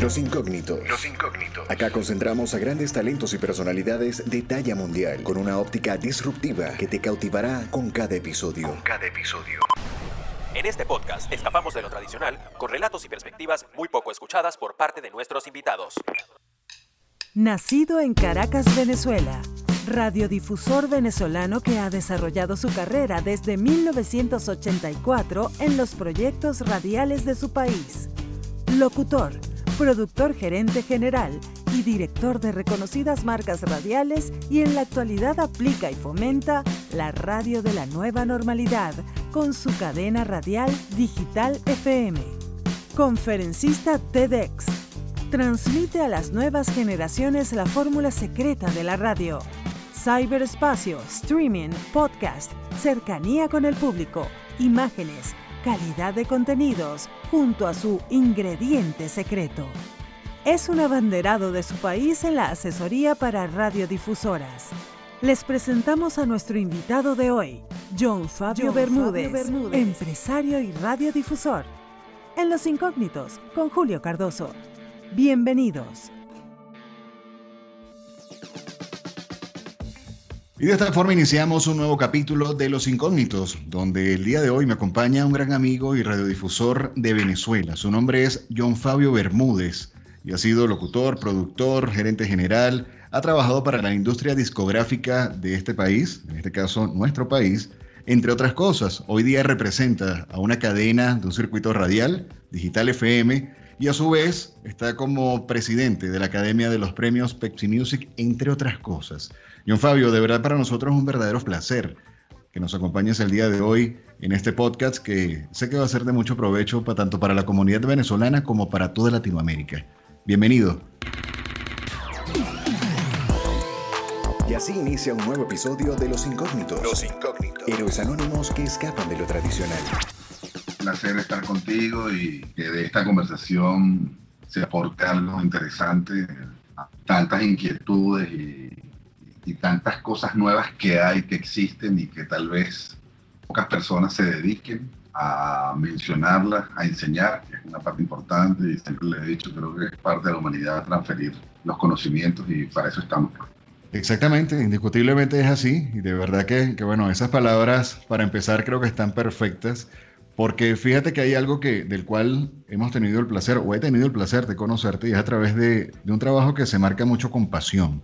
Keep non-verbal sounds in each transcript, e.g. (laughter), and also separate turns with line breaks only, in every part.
Los incógnitos. Los incógnitos. Acá concentramos a grandes talentos y personalidades de talla mundial con una óptica disruptiva que te cautivará con cada episodio. Con cada episodio.
En este podcast escapamos de lo tradicional con relatos y perspectivas muy poco escuchadas por parte de nuestros invitados.
Nacido en Caracas, Venezuela, radiodifusor venezolano que ha desarrollado su carrera desde 1984 en los proyectos radiales de su país. Locutor, productor gerente general y director de reconocidas marcas radiales y en la actualidad aplica y fomenta la radio de la nueva normalidad con su cadena radial Digital FM. Conferencista TEDx transmite a las nuevas generaciones la fórmula secreta de la radio. Cyberespacio, streaming, podcast, cercanía con el público, imágenes, calidad de contenidos, junto a su ingrediente secreto. Es un abanderado de su país en la asesoría para radiodifusoras. Les presentamos a nuestro invitado de hoy, John Fabio, Bermúdez, empresario y radiodifusor. En Los Incógnitos, con Julio Cardoso. Bienvenidos.
Y de esta forma iniciamos un nuevo capítulo de Los Incógnitos, donde el día de hoy me acompaña un gran amigo y radiodifusor de Venezuela. Su nombre es John Fabio Bermúdez y ha sido locutor, productor, gerente general. Ha trabajado para la industria discográfica de este país, en este caso nuestro país, entre otras cosas. Hoy día representa a una cadena de un circuito radial, Digital FM, y a su vez está como presidente de la Academia de los Premios Pepsi Music, entre otras cosas. John Fabio, de verdad para nosotros es un verdadero placer que nos acompañes el día de hoy en este podcast que sé que va a ser de mucho provecho para, tanto para la comunidad venezolana como para toda Latinoamérica. Bienvenido.
Y así inicia un nuevo episodio de Los Incógnitos. Los Incógnitos. Héroes anónimos que escapan de lo tradicional
placer estar contigo y que de esta conversación se aporte algo interesante, tantas inquietudes y, tantas cosas nuevas que hay, que existen y que tal vez pocas personas se dediquen a mencionarlas, a enseñar, que es una parte importante y siempre le he dicho, creo que es parte de la humanidad transferir los conocimientos y para eso estamos.
Exactamente, indiscutiblemente es así y de verdad que, que bueno, esas palabras para empezar creo que están perfectas porque fíjate que hay algo que, del cual hemos tenido el placer, o he tenido el placer de conocerte, y es a través de, de un trabajo que se marca mucho con pasión,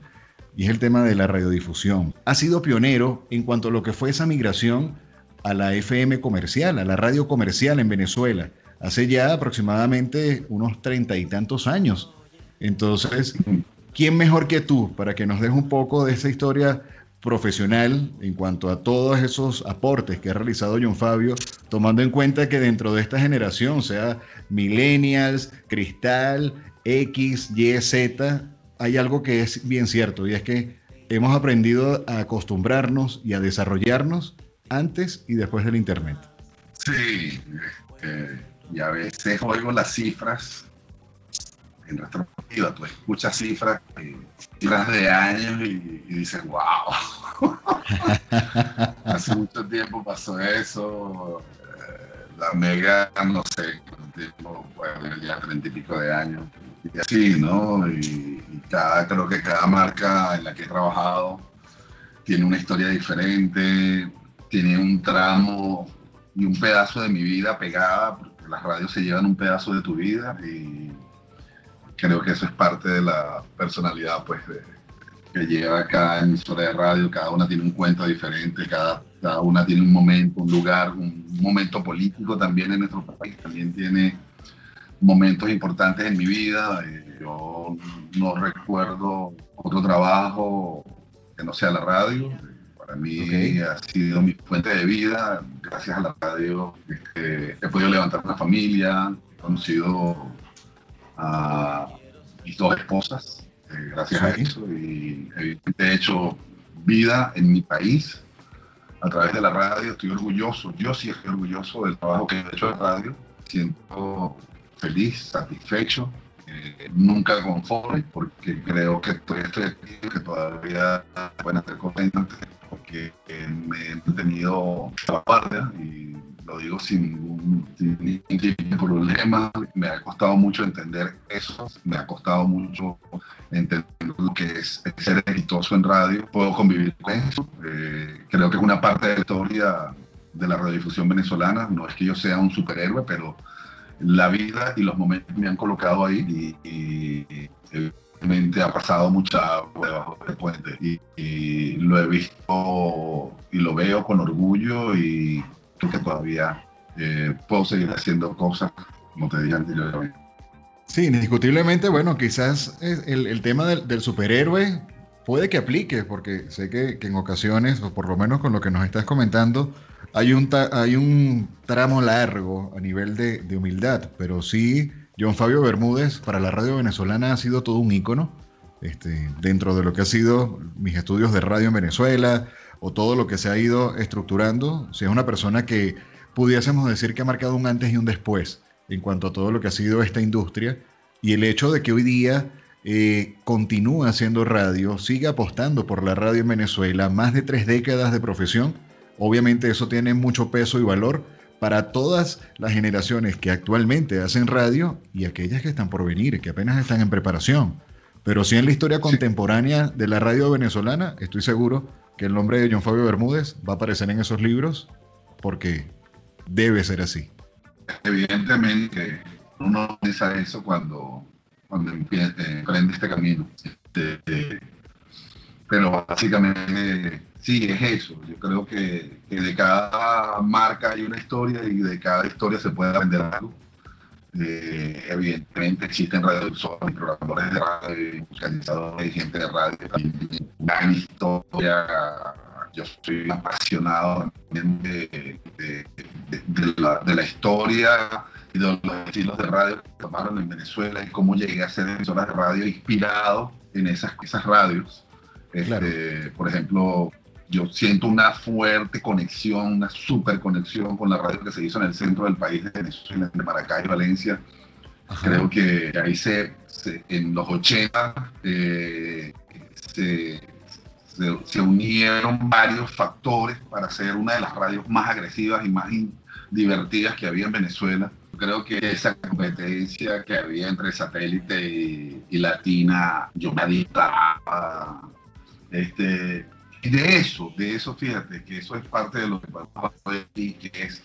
y es el tema de la radiodifusión. Ha sido pionero en cuanto a lo que fue esa migración a la FM comercial, a la radio comercial en Venezuela, hace ya aproximadamente unos treinta y tantos años. Entonces, ¿quién mejor que tú para que nos des un poco de esa historia profesional en cuanto a todos esos aportes que ha realizado John Fabio, tomando en cuenta que dentro de esta generación, sea millennials, cristal, X, Y, Z, hay algo que es bien cierto y es que hemos aprendido a acostumbrarnos y a desarrollarnos antes y después del Internet.
Sí, este, y a veces oigo las cifras en retrospectiva, tú escuchas cifras, eh, cifras de años y, dices, wow, (laughs) hace mucho tiempo pasó eso, eh, la mega, no sé, tiempo, bueno, ya treinta y pico de años, y así, ¿no? Y, cada, creo que cada marca en la que he trabajado tiene una historia diferente, tiene un tramo y un pedazo de mi vida pegada, porque las radios se llevan un pedazo de tu vida y creo que eso es parte de la personalidad pues, que lleva cada emisora de radio. Cada una tiene un cuento diferente, cada, cada una tiene un momento, un lugar, un momento político también en nuestro país. También tiene momentos importantes en mi vida. Eh, yo no recuerdo otro trabajo que no sea la radio. Para mí ha sido mi fuente de vida. Gracias a la radio este, he podido levantar una familia, he conocido a mis dos esposas, eh, gracias a eso, y he hecho vida en mi país a través de la radio. Estoy orgulloso, yo sí estoy orgulloso del trabajo que he hecho en la radio. Siento feliz, satisfecho, eh, nunca conforme, porque creo que estoy, estoy que todavía pueden hacer cosas porque me he mantenido la guardia y lo digo sin ningún, problema. Me ha costado mucho entender eso, me ha costado mucho entender lo que es ser exitoso en radio. Puedo convivir con eso. Eh, creo que es una parte de la historia de la radiodifusión venezolana. No es que yo sea un superhéroe, pero la vida y los momentos me han colocado ahí y, evidentemente ha pasado mucha agua debajo del puente y, y, lo he visto y lo veo con orgullo y creo que todavía eh, puedo seguir haciendo cosas como te dije anteriormente.
Sí, indiscutiblemente, bueno, quizás el, el tema del, del, superhéroe puede que aplique, porque sé que, en ocasiones, o por lo menos con lo que nos estás comentando, hay un, hay un tramo largo a nivel de, de humildad, pero sí, John Fabio Bermúdez para la radio venezolana ha sido todo un ícono. Este, dentro de lo que ha sido mis estudios de radio en Venezuela, o todo lo que se ha ido estructurando, si es una persona que pudiésemos decir que ha marcado un antes y un después en cuanto a todo lo que ha sido esta industria y el hecho de que hoy día eh, continúa haciendo radio, sigue apostando por la radio en Venezuela, más de tres décadas de profesión, obviamente eso tiene mucho peso y valor para todas las generaciones que actualmente hacen radio y aquellas que están por venir, que apenas están en preparación. Pero sí en la historia contemporánea de la radio venezolana, estoy seguro que el nombre de John Fabio Bermúdez va a aparecer en esos libros porque debe ser así.
Evidentemente, uno piensa eso cuando, cuando emprende este camino. Este, pero básicamente sí, es eso. Yo creo que, de cada marca hay una historia y de cada historia se puede aprender algo. Eh, evidentemente existen radiodifusores, programadores de radio, musicalizadores, gente de radio, gran historia. Yo soy apasionado de, de, de, la, historia y de los estilos de radio que tomaron en Venezuela y cómo llegué a ser emisoras de radio inspirado en esas, esas radios. Este, Por ejemplo, yo siento una fuerte conexión, una super conexión con la radio que se hizo en el centro del país de Venezuela, de Maracay, Valencia. Creo que ahí se, en los 80 eh, se, se, se, unieron varios factores para ser una de las radios más agresivas y más divertidas que había en Venezuela. Creo que esa competencia que había entre satélite y, latina, yo me adictaba. Este, y de eso, de eso, fíjate, que eso es parte de lo que pasa hoy, que es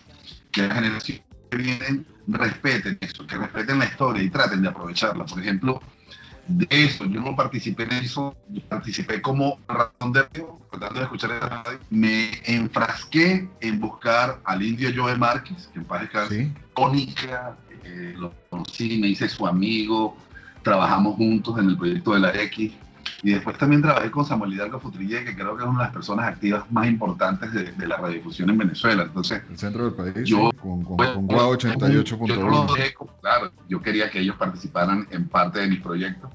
que las generaciones que vienen respeten eso, que respeten la historia y traten de aprovecharla. Por ejemplo, de eso, yo no participé en eso, yo participé como razón de tratando de escuchar esa radio, me enfrasqué en buscar al indio Joe Márquez, que en paz descanse, ¿Sí? Cónica, eh, lo conocí, me hice su amigo, trabajamos juntos en el proyecto de la X, y después también trabajé con Samuel Hidalgo Futrille, que creo que es una de las personas activas más importantes de, de la radiodifusión en Venezuela. Entonces,
el centro del país, yo, con, con, pues, con 88.1.
Yo, claro, yo quería que ellos participaran en parte de mi proyecto.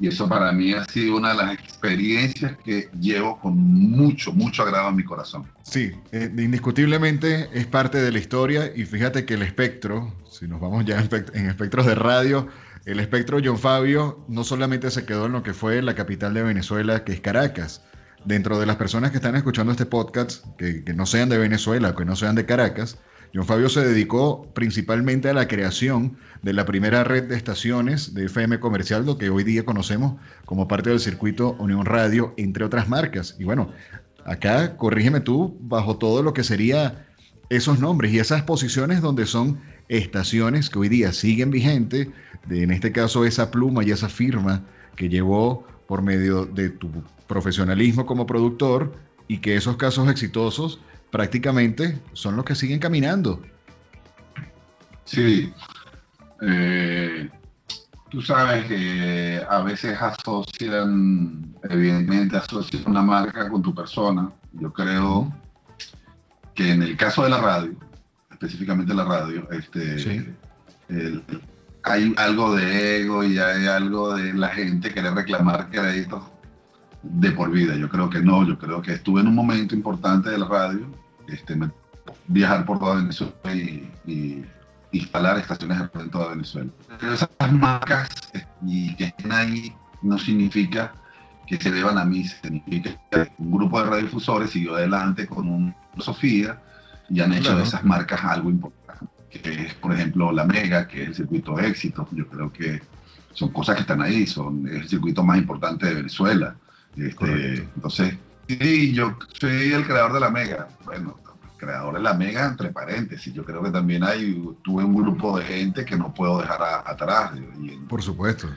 Y eso para mí ha sido una de las experiencias que llevo con mucho, mucho agrado en mi corazón.
Sí, eh, indiscutiblemente es parte de la historia y fíjate que el espectro, si nos vamos ya en espectros de radio, el espectro John Fabio no solamente se quedó en lo que fue la capital de Venezuela, que es Caracas. Dentro de las personas que están escuchando este podcast, que, no sean de Venezuela que no sean de Caracas, John Fabio se dedicó principalmente a la creación de la primera red de estaciones de FM comercial, lo que hoy día conocemos como parte del circuito Unión Radio, entre otras marcas. Y bueno, acá, corrígeme tú, bajo todo lo que sería esos nombres y esas posiciones donde son estaciones que hoy día siguen vigentes, de, en este caso esa pluma y esa firma que llevó por medio de tu profesionalismo como productor y que esos casos exitosos prácticamente son los que siguen caminando.
Sí, eh, tú sabes que a veces asocian, evidentemente asocian una marca con tu persona. Yo creo que en el caso de la radio, específicamente la radio, este,
Sí.
el- hay algo de ego y hay algo de la gente querer reclamar créditos de por vida. Yo creo que no, yo creo que estuve en un momento importante de la radio, este, me- viajar por toda Venezuela y, y instalar estaciones de radio en toda Venezuela. Pero esas marcas eh, y que estén ahí no significa que se deban a mí, significa que un grupo de radiodifusores siguió adelante con una filosofía y han hecho de esas marcas algo importante, que es, por ejemplo, la Mega, que es el circuito de éxito. Yo creo que son cosas que están ahí, son, es el circuito más importante de Venezuela. Este, entonces, sí, yo soy el creador de la Mega. Bueno, creador de la Mega, entre paréntesis. Yo creo que también hay, tuve un grupo de gente que no puedo dejar atrás.
por supuesto.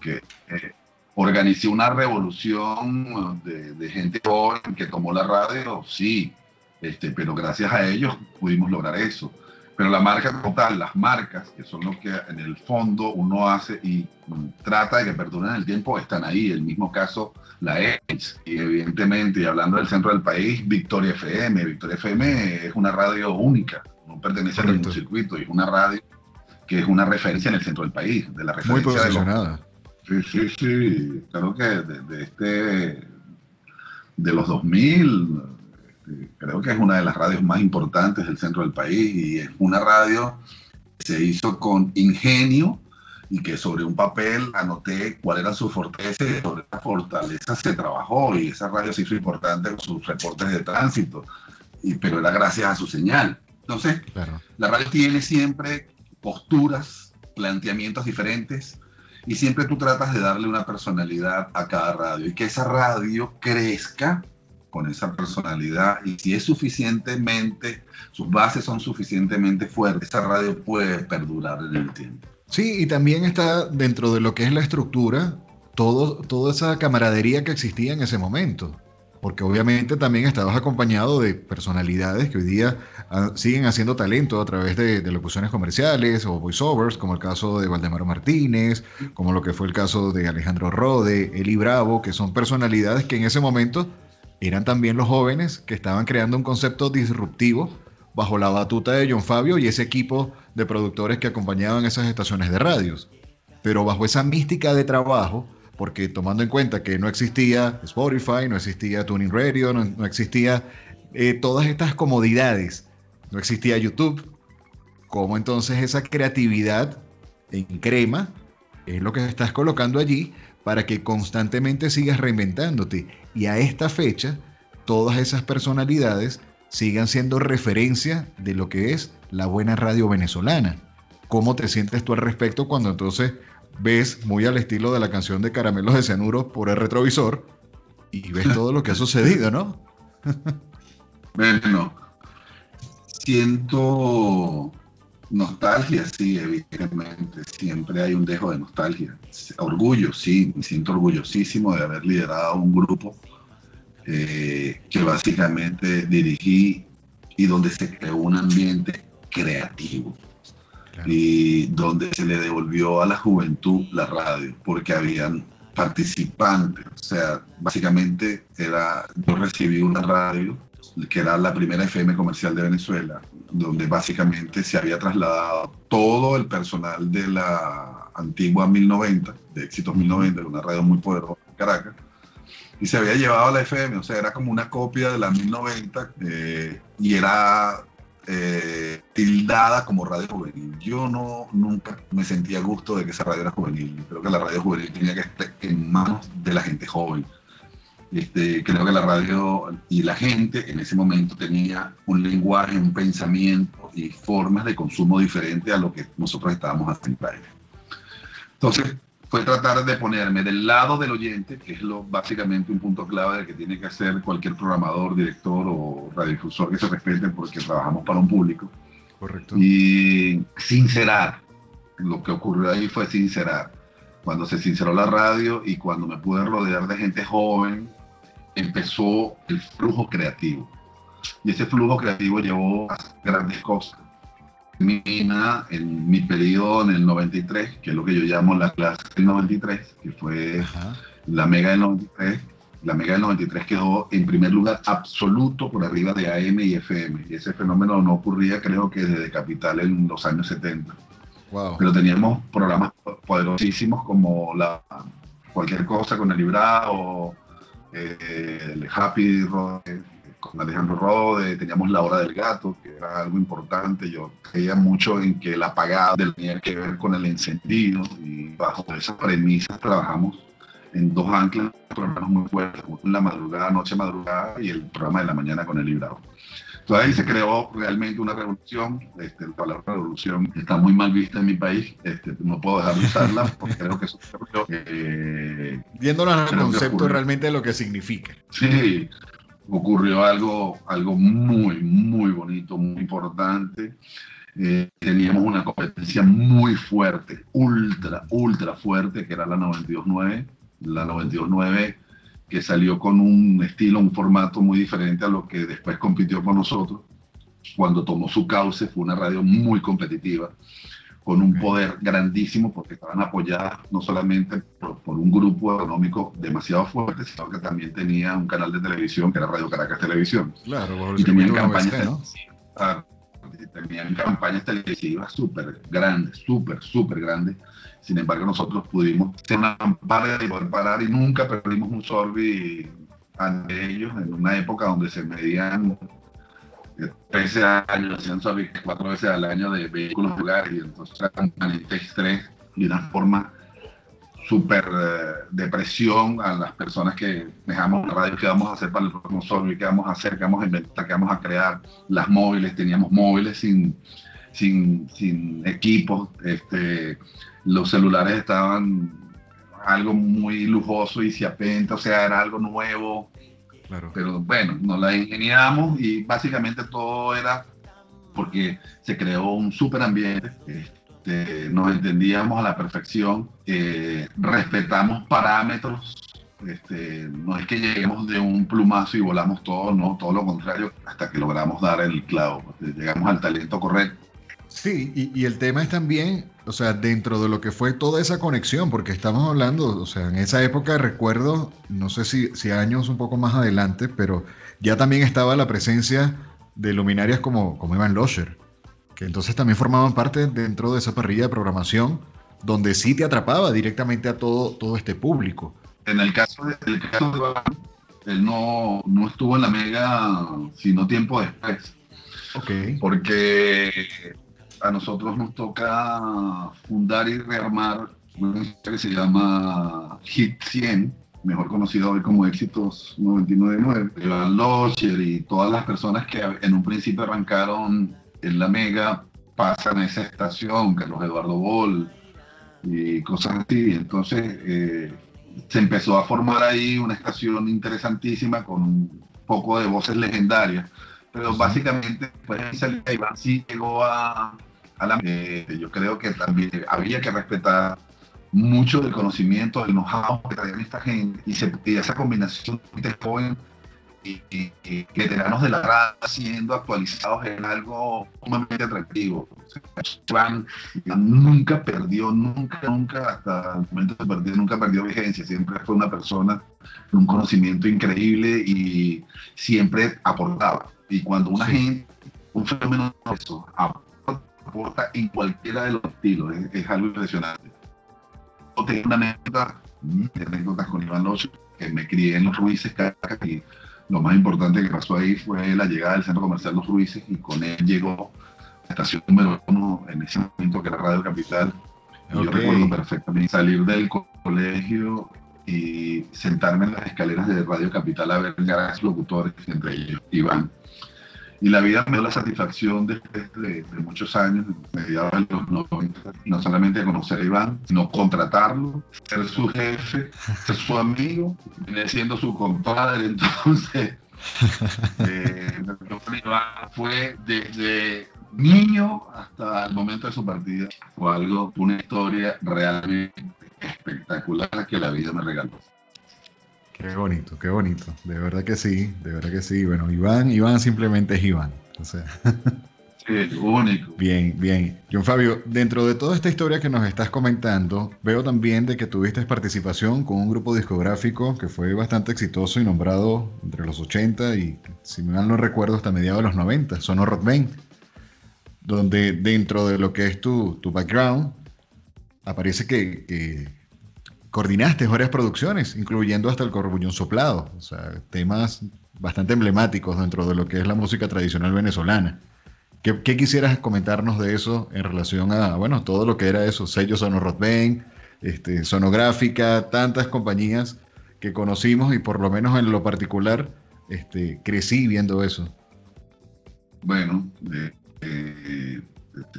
Que, eh, organicé una revolución de, de, gente joven que tomó la radio, sí, este, pero gracias a ellos pudimos lograr eso. Pero la marca total, las marcas, que son lo que en el fondo uno hace y trata de que perduren en el tiempo, están ahí. El mismo caso, la X, y evidentemente, y hablando del centro del país, Victoria FM. Victoria FM es una radio única, no pertenece a ningún circuito, y es una radio que es una referencia en el centro del país, de la referencia
Muy posicionada.
sí, sí, sí. Creo que de, de, este, de los 2000 creo que es una de las radios más importantes del centro del país y es una radio que se hizo con ingenio y que sobre un papel anoté cuál era su fortaleza y sobre esa fortaleza se trabajó y esa radio se hizo importante con sus reportes de tránsito, y, pero era gracias a su señal. Entonces, la radio tiene siempre posturas, planteamientos diferentes y siempre tú tratas de darle una personalidad a cada radio y que esa radio crezca con esa personalidad y si es suficientemente, sus bases son suficientemente fuertes, esa radio puede perdurar en el tiempo.
Sí, y también está dentro de lo que es la estructura, todo, toda esa camaradería que existía en ese momento. Porque obviamente también estabas acompañado de personalidades que hoy día ah, siguen haciendo talento a través de, de, locuciones comerciales o voiceovers, como el caso de Valdemaro Martínez, como lo que fue el caso de Alejandro Rode, Eli Bravo, que son personalidades que en ese momento eran también los jóvenes que estaban creando un concepto disruptivo bajo la batuta de John Fabio y ese equipo de productores que acompañaban esas estaciones de radios. Pero bajo esa mística de trabajo, porque tomando en cuenta que no existía Spotify, no existía Tuning Radio, no, existía eh, todas estas comodidades, no existía YouTube, ¿cómo entonces esa creatividad en crema es lo que estás colocando allí para que constantemente sigas reinventándote. Y a esta fecha, todas esas personalidades sigan siendo referencia de lo que es la buena radio venezolana. ¿Cómo te sientes tú al respecto cuando entonces ves muy al estilo de la canción de Caramelos de Cianuro por el retrovisor y ves todo lo que ha (laughs) sucedido, ¿no?
bueno, siento Nostalgia, sí, evidentemente. Siempre hay un dejo de nostalgia. Orgullo, sí, me siento orgullosísimo de haber liderado un grupo eh, que básicamente dirigí y donde se creó un ambiente creativo y donde se le devolvió a la juventud la radio, porque habían participantes. O sea, básicamente era, yo recibí una radio que era la primera FM comercial de Venezuela, donde básicamente se había trasladado todo el personal de la antigua 1090, de Éxitos 1090, una radio muy poderosa en Caracas, y se había llevado a la FM, o sea, era como una copia de la 1090 eh, y era eh, tildada como radio juvenil. Yo no nunca me sentía gusto de que esa radio era juvenil. Creo que la radio juvenil tenía que estar en manos de la gente joven este, creo que la radio y la gente en ese momento tenía un lenguaje, un pensamiento y formas de consumo diferente a lo que nosotros estábamos haciendo. Entonces, fue tratar de ponerme del lado del oyente, que es lo, básicamente un punto clave de que tiene que hacer cualquier programador, director o radiodifusor que se respete porque trabajamos para un público.
Correcto.
Y sincerar. Lo que ocurrió ahí fue sincerar. Cuando se sinceró la radio y cuando me pude rodear de gente joven, empezó el flujo creativo. Y ese flujo creativo llevó a grandes cosas. Mina, en mi periodo en el 93, que es lo que yo llamo la clase del 93, que fue la mega del 93, la mega del 93 quedó en primer lugar absoluto por arriba de AM y FM. Y ese fenómeno no ocurría creo que desde Capital en los años 70. Pero teníamos programas poderosísimos como la cualquier cosa con el librado, el Happy Rode, con Alejandro Rode, teníamos La Hora del Gato, que era algo importante. Yo creía mucho en que el apagado tenía que ver con el encendido y bajo esas premisas trabajamos en dos anclas, programas muy fuertes, la madrugada, noche madrugada y el programa de la mañana con el librado. Entonces ahí se creó realmente una revolución. Este, la palabra revolución está muy mal vista en mi país. Este, no puedo dejar de usarla (laughs) porque creo que eso
eh, Viéndonos al concepto realmente de lo que significa.
Sí, ocurrió algo, algo muy, muy bonito, muy importante. Eh, teníamos una competencia muy fuerte, ultra, ultra fuerte, que era la 92.9. La 92.9 que salió con un estilo, un formato muy diferente a lo que después compitió con nosotros. Cuando tomó su cauce fue una radio muy competitiva, con un poder grandísimo, porque estaban apoyadas no solamente por, un grupo económico demasiado fuerte, sino que también tenía un canal de televisión que era Radio Caracas Televisión.
Claro,
y tenían campañas, tenían campañas televisivas súper grandes, súper, súper grandes sin embargo, nosotros pudimos ser una pared y poder parar y nunca perdimos un Sorbi ante ellos en una época donde se medían 13 años, hacían Sorbi cuatro veces al año de vehículos lugares y entonces era un estrés y una forma súper eh, de presión a las personas que dejamos la radio, qué vamos a hacer para el próximo Sorbi, qué vamos a hacer, qué vamos a inventar, qué vamos a crear, las móviles, teníamos móviles sin, sin, sin equipos, este, los celulares estaban algo muy lujoso y ciapente, o sea, era algo nuevo. Pero bueno, nos la ingeniamos y básicamente todo era porque se creó un súper ambiente, este, nos entendíamos a la perfección, eh, respetamos parámetros, este, no es que lleguemos de un plumazo y volamos todo, no, todo lo contrario, hasta que logramos dar el clavo, llegamos al talento correcto
Sí, y, el tema es también, o sea, dentro de lo que fue toda esa conexión, porque estamos hablando, o sea, en esa época recuerdo, no sé si, si años un poco más adelante, pero ya también estaba la presencia de luminarias como, como Ivan Losher, que entonces también formaban parte dentro de esa parrilla de programación, donde sí te atrapaba directamente a todo, todo este público.
En el caso de, el caso de él no, no estuvo en la mega sino tiempo después.
Ok.
Porque a nosotros nos toca fundar y rearmar una que se llama Hit 100, mejor conocido hoy como Éxitos 999. Iván Locher y todas las personas que en un principio arrancaron en la Mega pasan a esa estación, Carlos Eduardo Bol y cosas así. Entonces eh, se empezó a formar ahí una estación interesantísima con un poco de voces legendarias pero básicamente pues Iván sí llegó a, la... Eh, yo creo que también había que respetar mucho del conocimiento, del know-how que traían esta gente y, se, esa combinación de joven y, veteranos de la radio siendo actualizados en algo sumamente atractivo. Iván, nunca perdió, nunca, nunca, hasta el momento de perdió, nunca perdió vigencia, siempre fue una persona con un conocimiento increíble y siempre aportaba. Y cuando una gente, un fenómeno de eso, aporta en cualquiera de los estilos, es, algo impresionante. Yo tengo una anécdota, anécdotas con Iván Locho, que me crié en los Ruices, y lo más importante que pasó ahí fue la llegada del centro comercial Los Ruices, y con él llegó la estación número uno en ese momento, que era Radio Capital. Yo recuerdo perfectamente salir del colegio y sentarme en las escaleras de Radio Capital a ver grandes locutores, entre ellos Iván. Y la vida me dio la satisfacción después de, muchos años, mediados de los 90, no solamente conocer a Iván, sino contratarlo, ser su jefe, ser su amigo, viene siendo su compadre. Entonces, (laughs) eh, Iván fue desde niño hasta el momento de su partida. Fue algo, una historia realmente espectacular que la vida me regaló.
Qué bonito, qué bonito. De verdad que sí, de verdad que sí. Bueno, Iván, Iván simplemente es Iván. O sea. (laughs)
Sí, único.
Bien, bien. John Fabio, dentro de toda esta historia que nos estás comentando, veo también de que tuviste participación con un grupo discográfico que fue bastante exitoso y nombrado entre los 80 y, si mal no recuerdo, hasta mediados de los 90, Sonor Rock Band, donde dentro de lo que es tu, tu background, aparece que coordinaste varias producciones, incluyendo hasta el Corbuñón Soplado, o sea, temas bastante emblemáticos dentro de lo que es la música tradicional venezolana. ¿Qué, quisieras comentarnos de eso en relación a, bueno, todo lo que era eso, sellos Sonorotben, este, Sonográfica, tantas compañías que conocimos y por lo menos en lo particular este, crecí viendo eso?
Bueno, eh, eh,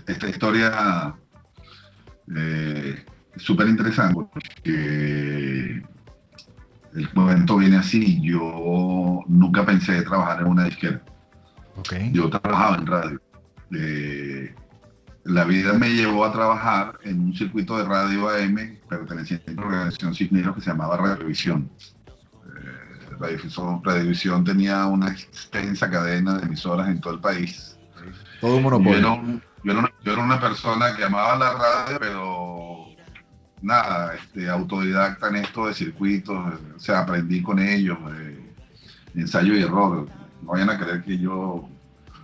esta historia eh, súper interesante porque el momento viene así. Yo nunca pensé trabajar en una disquera. Yo trabajaba en radio. la vida me llevó a trabajar en un circuito de radio AM perteneciente a una organización Cisneros que se llamaba Radiovisión. Radio Radiovisión tenía una extensa cadena de emisoras en todo el país.
Todo un monopolio.
Yo era, una persona que amaba la radio, pero nada, este, autodidacta en esto de circuitos, o sea, aprendí con ellos, eh, ensayo y error. No vayan a creer que yo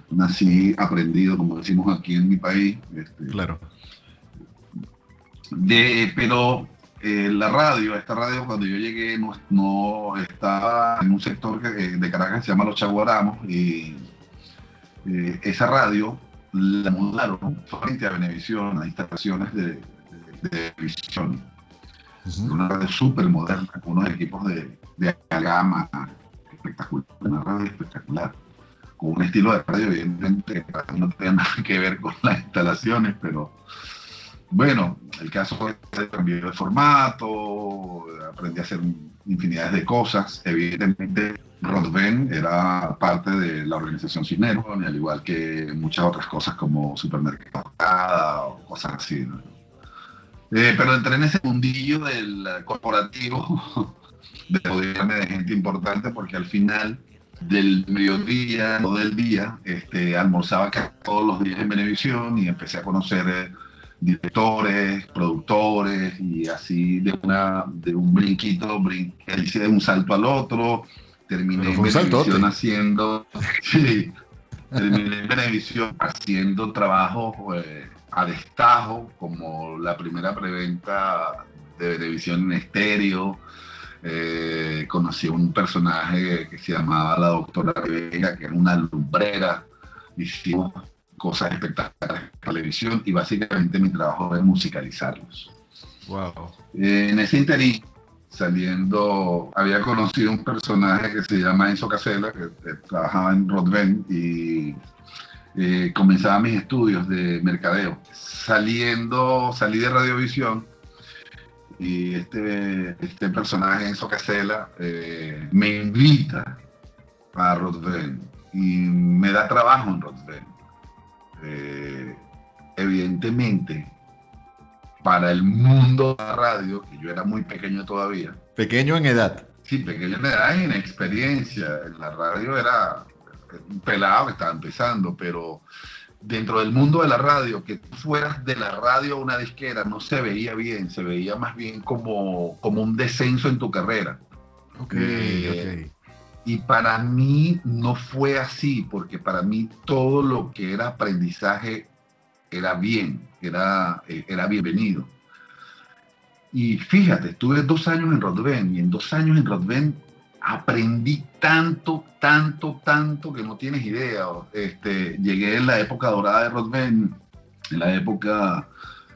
nací aprendido, como decimos aquí en mi país. Este,
claro.
De, pero eh, la radio, esta radio cuando yo llegué no, estaba en un sector eh, de Caracas que se llama Los Chaguaramos y eh, esa radio la mudaron frente a Venevisión, a instalaciones de, de, visión. Una radio súper moderna, con unos equipos de, de gama espectacular, una radio espectacular, con un estilo de radio evidentemente no tenía (laughs) nada que ver con las instalaciones, pero bueno, el caso fue que cambió de formato, aprendí a hacer infinidades de cosas. Evidentemente, Rodben era parte de la organización Cisneros, al igual que muchas otras cosas como supermercado o cosas así. Eh, pero entré en ese mundillo del corporativo, (laughs) de rodearme de gente importante, porque al final del mediodía o del día, este, almorzaba todos los días en Venevisión y empecé a conocer eh, directores, productores y así de una de un brinquito, brinqué, hice de un salto al otro, terminé en Venevisión haciendo, (laughs) sí, terminé en Venevisión haciendo trabajo eh, a destajo, como la primera preventa de Venevisión en estéreo. Eh, conocí a un personaje que se llamaba la doctora Rivera, que era una lumbrera. Hicimos cosas espectaculares en televisión y básicamente mi trabajo es musicalizarlos.
Wow.
en ese interín, saliendo, había conocido un personaje que se llama Enzo Casella, que, trabajaba en Rodven y eh, comenzaba mis estudios de mercadeo. Saliendo, salí de Radiovisión y este, este personaje, Enzo Casella, eh, me invita a Rodven y me da trabajo en Rodven eh, evidentemente, para el mundo de la radio, que yo era muy pequeño todavía.
Pequeño en edad.
Sí, pequeño en edad y en experiencia. En la radio era pelado que estaba empezando, pero dentro del mundo de la radio, que tú fueras de la radio a una disquera, no se veía bien, se veía más bien como, como un descenso en tu carrera.
Okay,
y para mí no fue así, porque para mí todo lo que era aprendizaje era bien, era, eh, era bienvenido. Y fíjate, estuve dos años en Rodven y en dos años en Rodven aprendí tanto, tanto, tanto que no tienes idea. Este, llegué en la época dorada de Rodven, en la época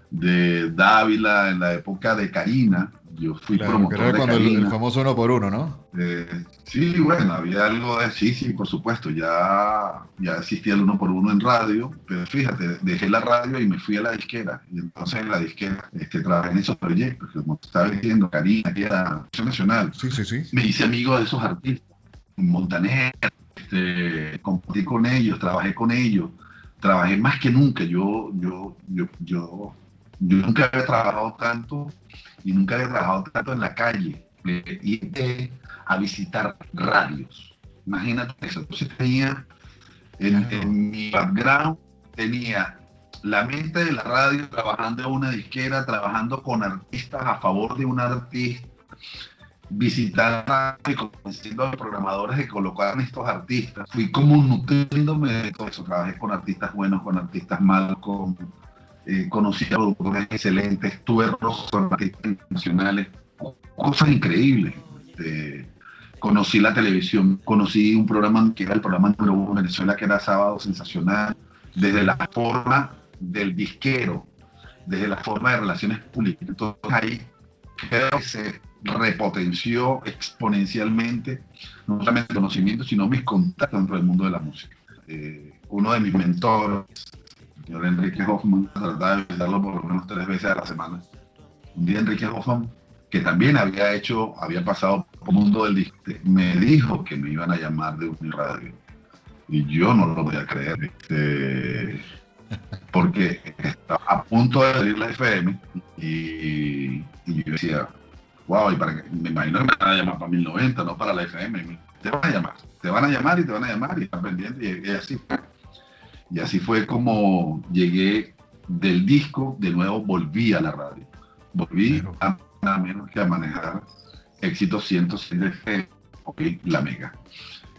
de Dávila, en la época de Karina, yo fui promotor
de cuando el, famoso uno por uno, ¿no?
Eh, sí, bueno, había algo de sí, sí, por supuesto, ya, ya existía el uno por uno en radio, pero fíjate, dejé la radio y me fui a la disquera, y entonces en la disquera este, trabajé en esos proyectos, como estaba diciendo, Karina, que era nacional,
sí, sí, sí.
me hice amigo de esos artistas, Montaner, este, compartí con ellos, trabajé con ellos, trabajé más que nunca, yo, yo, yo, yo, yo nunca había trabajado tanto y nunca había trabajado tanto en la calle. Y a visitar radios. Imagínate eso. Entonces tenía, en, mi background, tenía la mente de la radio trabajando en una disquera, trabajando con artistas a favor de un artista, visitando y convenciendo a los programadores de colocar estos artistas. Fui como nutriéndome de todo eso. Trabajé con artistas buenos, con artistas malos, con eh, conocí a productores excelentes, tuve rostros internacionales, cosas increíbles. Este, conocí la televisión, conocí un programa que era el programa número uno en Venezuela, que era Sábado Sensacional, desde la forma del disquero, desde la forma de relaciones públicas. Entonces ahí se repotenció exponencialmente no solamente el conocimiento, sino mis contactos dentro del mundo de la música. eh, uno de mis mentores, señor Enrique Hoffman, (laughs) trataba de visitarlo por lo menos tres veces a la semana. Un día Enrique Hoffman, que también había hecho, había pasado por el mundo del disco, me dijo que me iban a llamar de un radio. Y yo no lo podía creer. Este, porque estaba a punto de salir la FM y, y yo decía, wow, y para me imagino que me van a llamar para 1090, no para la FM. Te van a llamar, te van a llamar y te van a llamar y están pendientes y, así fue. Y así fue como llegué del disco, de nuevo volví a la radio. Volví a nada menos que a manejar éxito 106 FM, ok, la mega.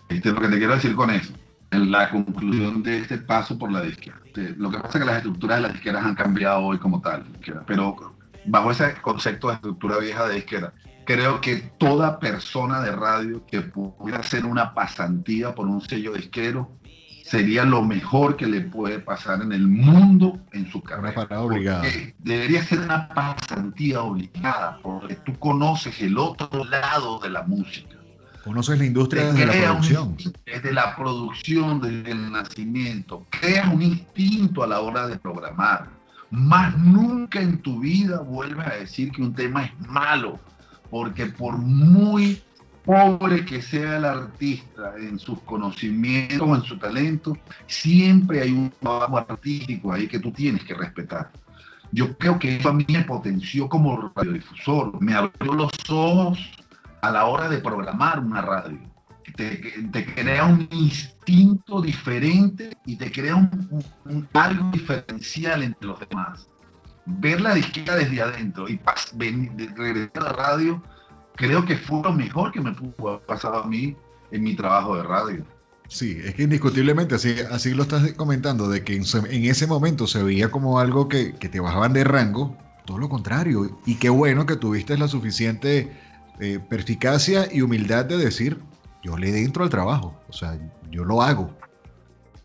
Este, lo que te quiero decir con eso, en la conclusión de este paso por la disquera. Lo que pasa es que las estructuras de las disqueras han cambiado hoy como tal, pero bajo ese concepto de estructura vieja de disquera, creo que toda persona de radio que pudiera hacer una pasantía por un sello disquero sería lo mejor que le puede pasar en el mundo en su carrera. Debería ser una pasantía obligada, porque tú conoces el otro lado de la música.
Conoces la industria desde la producción.
desde la producción, desde el nacimiento. Creas un instinto a la hora de programar más nunca en tu vida vuelves a decir que un tema es malo, porque por muy pobre que sea el artista en sus conocimientos o en su talento, siempre hay un trabajo artístico ahí que tú tienes que respetar. Yo creo que eso a mí me potenció como radiodifusor, me abrió los ojos a la hora de programar una radio te, crea un instinto diferente y te crea un, algo diferencial entre los demás. Ver la disquera desde adentro y regresar a la radio, creo que fue lo mejor que me pudo haber pasado a mí en mi trabajo de radio.
Sí, es que indiscutiblemente, así, así lo estás comentando, de que en, ese momento se veía como algo que, que, te bajaban de rango, todo lo contrario. Y qué bueno que tuviste la suficiente eh, perspicacia y humildad de decir, yo le entro al trabajo, o sea, yo lo hago.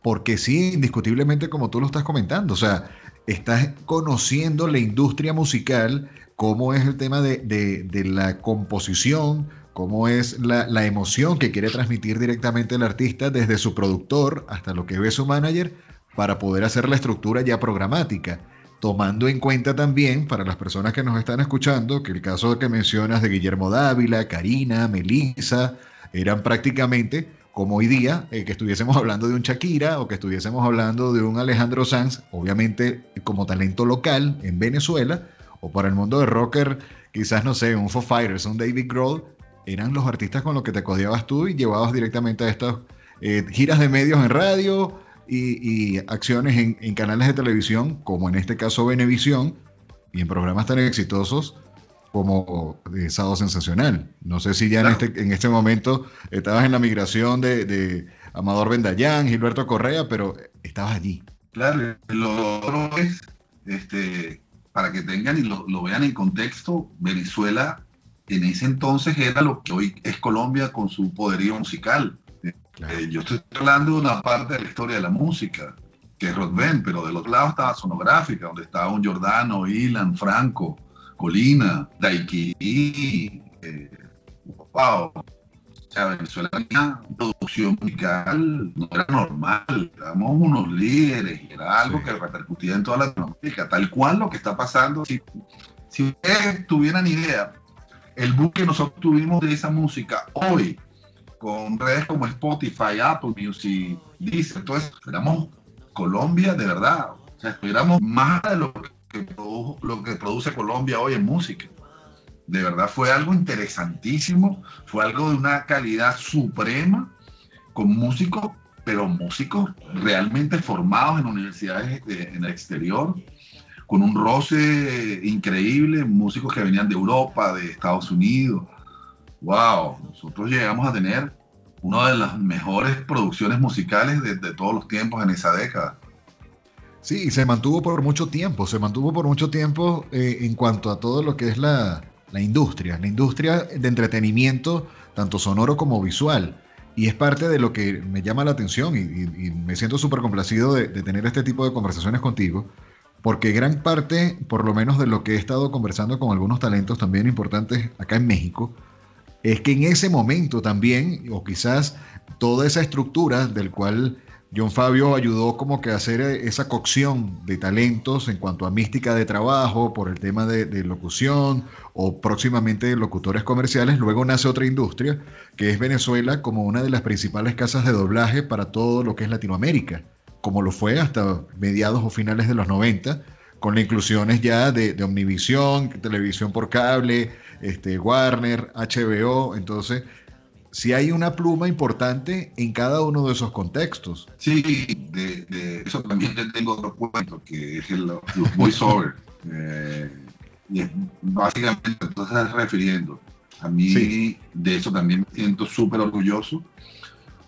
Porque sí, indiscutiblemente como tú lo estás comentando, o sea, estás conociendo la industria musical, cómo es el tema de, la composición, cómo es la, la, emoción que quiere transmitir directamente el artista desde su productor hasta lo que ve su manager para poder hacer la estructura ya programática. Tomando en cuenta también, para las personas que nos están escuchando, que el caso que mencionas de Guillermo Dávila, Karina, Melissa, eran prácticamente como hoy día, eh, que estuviésemos hablando de un Shakira o que estuviésemos hablando de un Alejandro Sanz, obviamente como talento local en Venezuela, o para el mundo de rocker, quizás, no sé, un Foo Fighters, un David Grohl, eran los artistas con los que te codeabas tú y llevabas directamente a estas eh, giras de medios en radio y, acciones en, en, canales de televisión, como en este caso Venevisión, y en programas tan exitosos como Sábado Sensacional. No sé si ya en, este, en este momento estabas en la migración de, Amador Bendayán, Gilberto Correa, pero estabas allí.
Claro, lo otro es, este, para que tengan y lo, vean en contexto, Venezuela en ese entonces era lo que hoy es Colombia con su poderío musical. Eh, yo estoy hablando de una parte de la historia de la música, que es Rodben, pero del otro lado estaba Sonográfica, donde estaba un Giordano, Ilan, Franco, Colina, Daiquiri, eh, wow. Sea, Venezuela tenía producción musical, no era normal, éramos unos líderes, era algo que repercutía en toda la Latinoamérica, tal cual lo que está pasando. Si, si ustedes tuvieran idea, el boom que nosotros tuvimos de esa música hoy, con redes como Spotify, Apple Music, Deezer, entonces éramos Colombia de verdad, o sea, estuviéramos más de lo que lo que produce Colombia hoy en música. De verdad fue algo interesantísimo, fue algo de una calidad suprema, con músicos, pero músicos realmente formados en universidades en el exterior, con un roce increíble, músicos que venían de Europa, de Estados Unidos. ¡Wow! Nosotros llegamos a tener una de las mejores producciones musicales de, todos los tiempos en esa década.
Sí, se mantuvo por mucho tiempo, se mantuvo por mucho tiempo eh, en cuanto a todo lo que es la, industria, la industria de entretenimiento, tanto sonoro como visual. Y es parte de lo que me llama la atención y, me siento súper complacido de, tener este tipo de conversaciones contigo, porque gran parte, por lo menos de lo que he estado conversando con algunos talentos también importantes acá en México, es que en ese momento también, o quizás toda esa estructura del cual John Fabio ayudó como que a hacer esa cocción de talentos en cuanto a mística de trabajo, por el tema de, de locución o próximamente locutores comerciales. Luego nace otra industria, que es Venezuela como una de las principales casas de doblaje para todo lo que es Latinoamérica, como lo fue hasta mediados o finales de los 90 con las inclusiones ya de, de Omnivisión, televisión por cable, este, Warner, HBO, entonces si hay una pluma importante en cada uno de esos contextos.
Sí, de, eso también tengo otro cuento, que es el, los voiceover. (laughs) eh, y es básicamente, entonces refiriendo. A mí de eso también me siento súper orgulloso.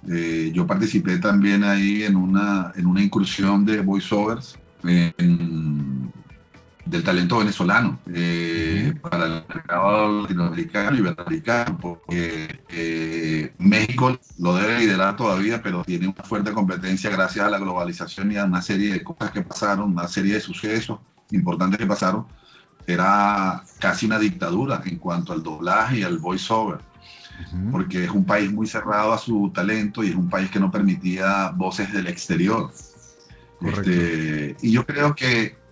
Eh, yo participé también ahí en una, en una incursión de voiceovers en, del talento venezolano eh, para el mercado latinoamericano y iberoamericano, porque eh, México lo debe liderar todavía, pero tiene una fuerte competencia gracias a la globalización y a una serie de cosas que pasaron, una serie de sucesos importantes que pasaron. Era casi una dictadura en cuanto al doblaje y al voiceover, porque es un país muy cerrado a su talento y es un país que no permitía voces del exterior. Este, y yo creo que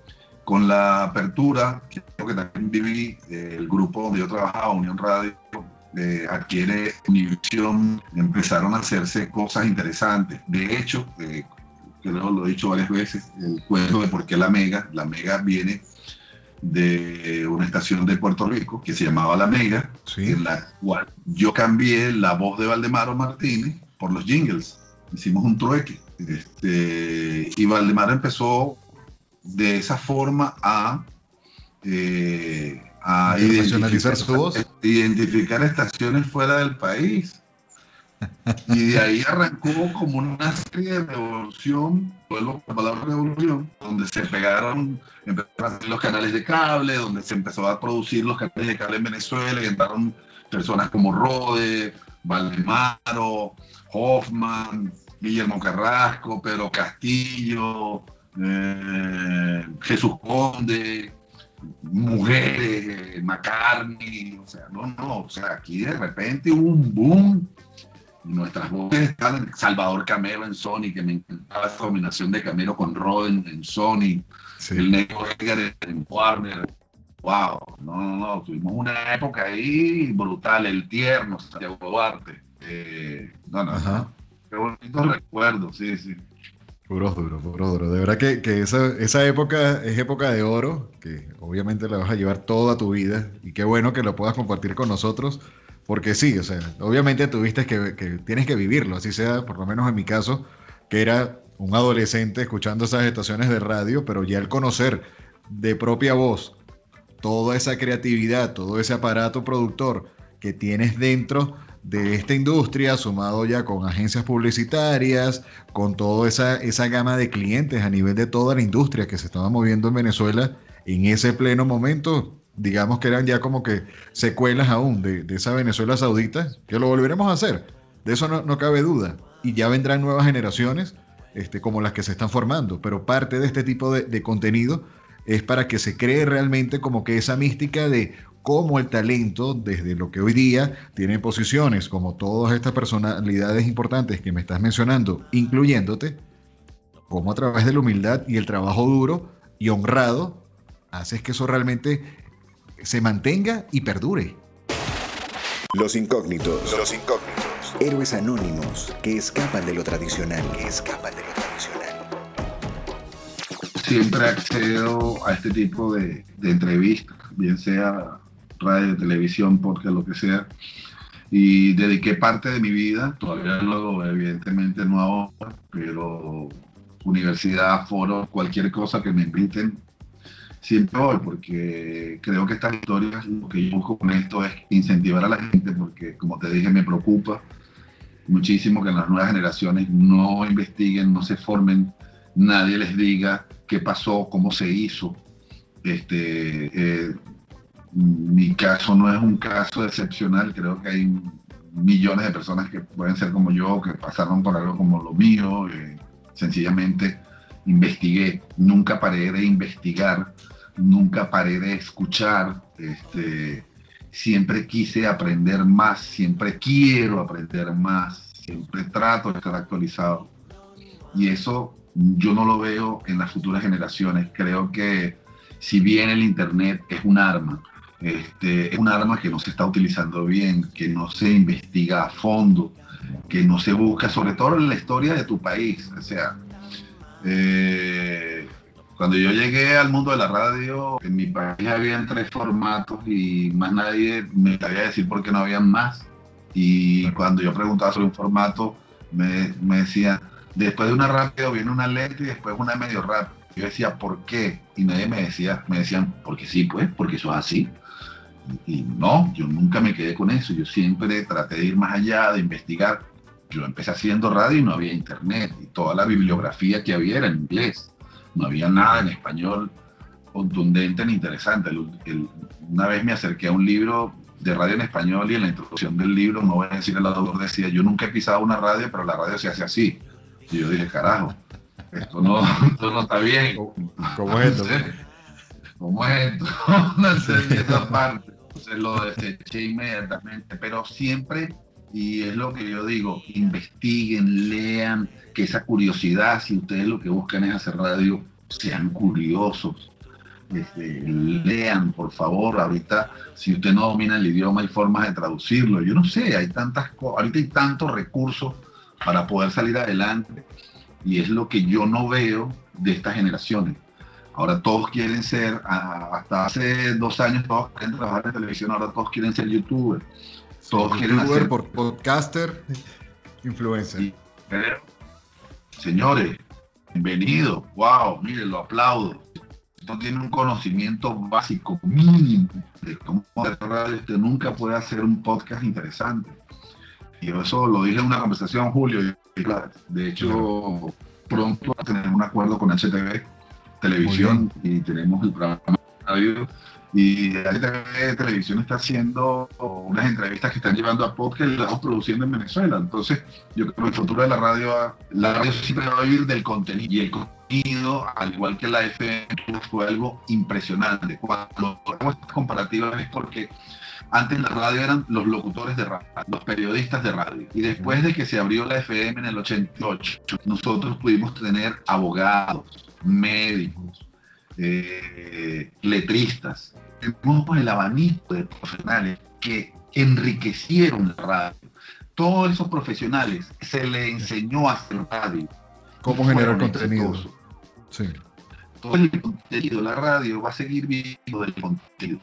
con la apertura, que también viví, eh, el grupo donde yo trabajaba, Unión Radio, eh, adquiere Univision, empezaron a hacerse cosas interesantes. De hecho, eh, creo lo he dicho varias veces, el cuento de por qué la Mega, la Mega viene de una estación de Puerto Rico que se llamaba La Mega,
Sí.
en la cual yo cambié la voz de Valdemaro Martínez por los jingles. Hicimos un trueque. Este, y Valdemaro empezó de esa forma a, eh, a
su
identificar estaciones fuera del país. Y de ahí arrancó como una serie de revolución, vuelvo la palabra revolución, donde se pegaron, empezaron a hacer los canales de cable, donde se empezó a producir los canales de cable en Venezuela y entraron personas como Rode, Valdemaro, Hoffman, Guillermo Carrasco, Pedro Castillo, eh, Jesús Conde, mujeres, McCartney, o sea, no, no, o sea, aquí de repente hubo un boom. y Nuestras voces están Salvador Camero en Sony, que me encantaba esa combinación de Camero con Roden en Sony,
Sí.
el negro Edgar en Warner. Wow, no, no, no, tuvimos una época ahí brutal, el tierno Santiago Duarte. Eh, no, no,
Ajá.
no, qué bonitos recuerdos, sí, sí.
Puro duro, puro duro. De verdad que, que esa, esa época es época de oro, que obviamente la vas a llevar toda tu vida y qué bueno que lo puedas compartir con nosotros, porque sí, o sea, obviamente tuviste que, que tienes que vivirlo, así sea, por lo menos en mi caso, que era un adolescente escuchando esas estaciones de radio, pero ya el conocer de propia voz toda esa creatividad, todo ese aparato productor que tienes dentro de esta industria, sumado ya con agencias publicitarias, con toda esa, esa gama de clientes a nivel de toda la industria que se estaba moviendo en Venezuela en ese pleno momento, digamos que eran ya como que secuelas aún de, de esa Venezuela saudita, que lo volveremos a hacer, de eso no, no cabe duda, y ya vendrán nuevas generaciones este, como las que se están formando, pero parte de este tipo de, de contenido es para que se cree realmente como que esa mística de cómo el talento, desde lo que hoy día tiene posiciones, como todas estas personalidades importantes que me estás mencionando, incluyéndote, cómo a través de la humildad y el trabajo duro y honrado, haces que eso realmente se mantenga y perdure.
Los incógnitos. Los incógnitos. Héroes anónimos que escapan de lo tradicional. Que escapan de lo tradicional.
siempre accedo a este tipo de, de entrevistas, bien sea radio, televisión, podcast, lo que sea, y dediqué parte de mi vida, todavía luego evidentemente no ahora, pero universidad, foro, cualquier cosa que me inviten, siempre voy, porque creo que estas historias, lo que yo busco con esto es incentivar a la gente, porque como te dije, me preocupa muchísimo que las nuevas generaciones no investiguen, no se formen, nadie les diga qué pasó, cómo se hizo. Este, eh, mi caso no es un caso excepcional, creo que hay millones de personas que pueden ser como yo, que pasaron por algo como lo mío, eh, sencillamente investigué, nunca paré de investigar, nunca paré de escuchar, este, siempre quise aprender más, siempre quiero aprender más, siempre trato de estar actualizado. Y eso yo no lo veo en las futuras generaciones. Creo que si bien el Internet es un arma, este, es un arma que no se está utilizando bien, que no se investiga a fondo, que no se busca, sobre todo en la historia de tu país. O sea, eh, cuando yo llegué al mundo de la radio, en mi país habían tres formatos y más nadie me sabía decir por qué no habían más. Y cuando yo preguntaba sobre un formato, me, me decían, después de una rápido viene una lenta y después una medio rápido. Yo decía, ¿por qué? Y nadie me decía, me decían, porque sí, pues, porque eso es así. Y, no, yo nunca me quedé con eso. Yo siempre traté de ir más allá, de investigar. Yo empecé haciendo radio y no había internet. Y toda la bibliografía que había era en inglés. No había nada en español contundente ni interesante. una vez me acerqué a un libro de radio en español y en la introducción del libro, no voy a decir el autor, decía, yo nunca he pisado una radio, pero la radio se hace así. Y yo dije, carajo, esto no, esto no está bien.
¿Cómo es esto? (laughs)
¿Cómo es esto? (laughs) no sé esa parte. Entonces lo deseché inmediatamente, pero siempre, y es lo que yo digo, investiguen, lean, que esa curiosidad, si ustedes lo que buscan es hacer radio, sean curiosos, este, lean, por favor. Ahorita, si usted no domina el idioma, hay formas de traducirlo. Yo no sé, hay tantas cosas, ahorita hay tantos recursos para poder salir adelante y es lo que yo no veo de estas generaciones. Ahora todos quieren ser, hasta hace dos años todos quieren trabajar en televisión, ahora todos quieren ser youtubers. Todos quieren
ser por podcaster, (laughs) influencer.
señores, bienvenido, wow, miren, lo aplaudo. No tiene un conocimiento básico mínimo de cómo hacer radio, usted nunca puede hacer un podcast interesante. Y eso lo dije en una conversación, Julio. De hecho, pronto a tener un acuerdo con HTV Televisión y tenemos el programa radio. Y HTV Televisión está haciendo unas entrevistas que están llevando a podcast y las estamos produciendo en Venezuela. Entonces, yo creo que el futuro de la radio, la radio siempre va a vivir del contenido. Y el contenido, al igual que la FM, fue algo impresionante. Cuando hago estas comparativas es porque antes la radio eran los locutores de radio, los periodistas de radio. Y después de que se abrió la FM en el 88, nosotros pudimos tener abogados, médicos, eh, letristas. Tenemos el abanico de profesionales que enriquecieron la radio. Todos esos profesionales se le enseñó a hacer radio.
¿Cómo generar contenido?
Sí. Todo el contenido, la radio va a seguir viviendo del contenido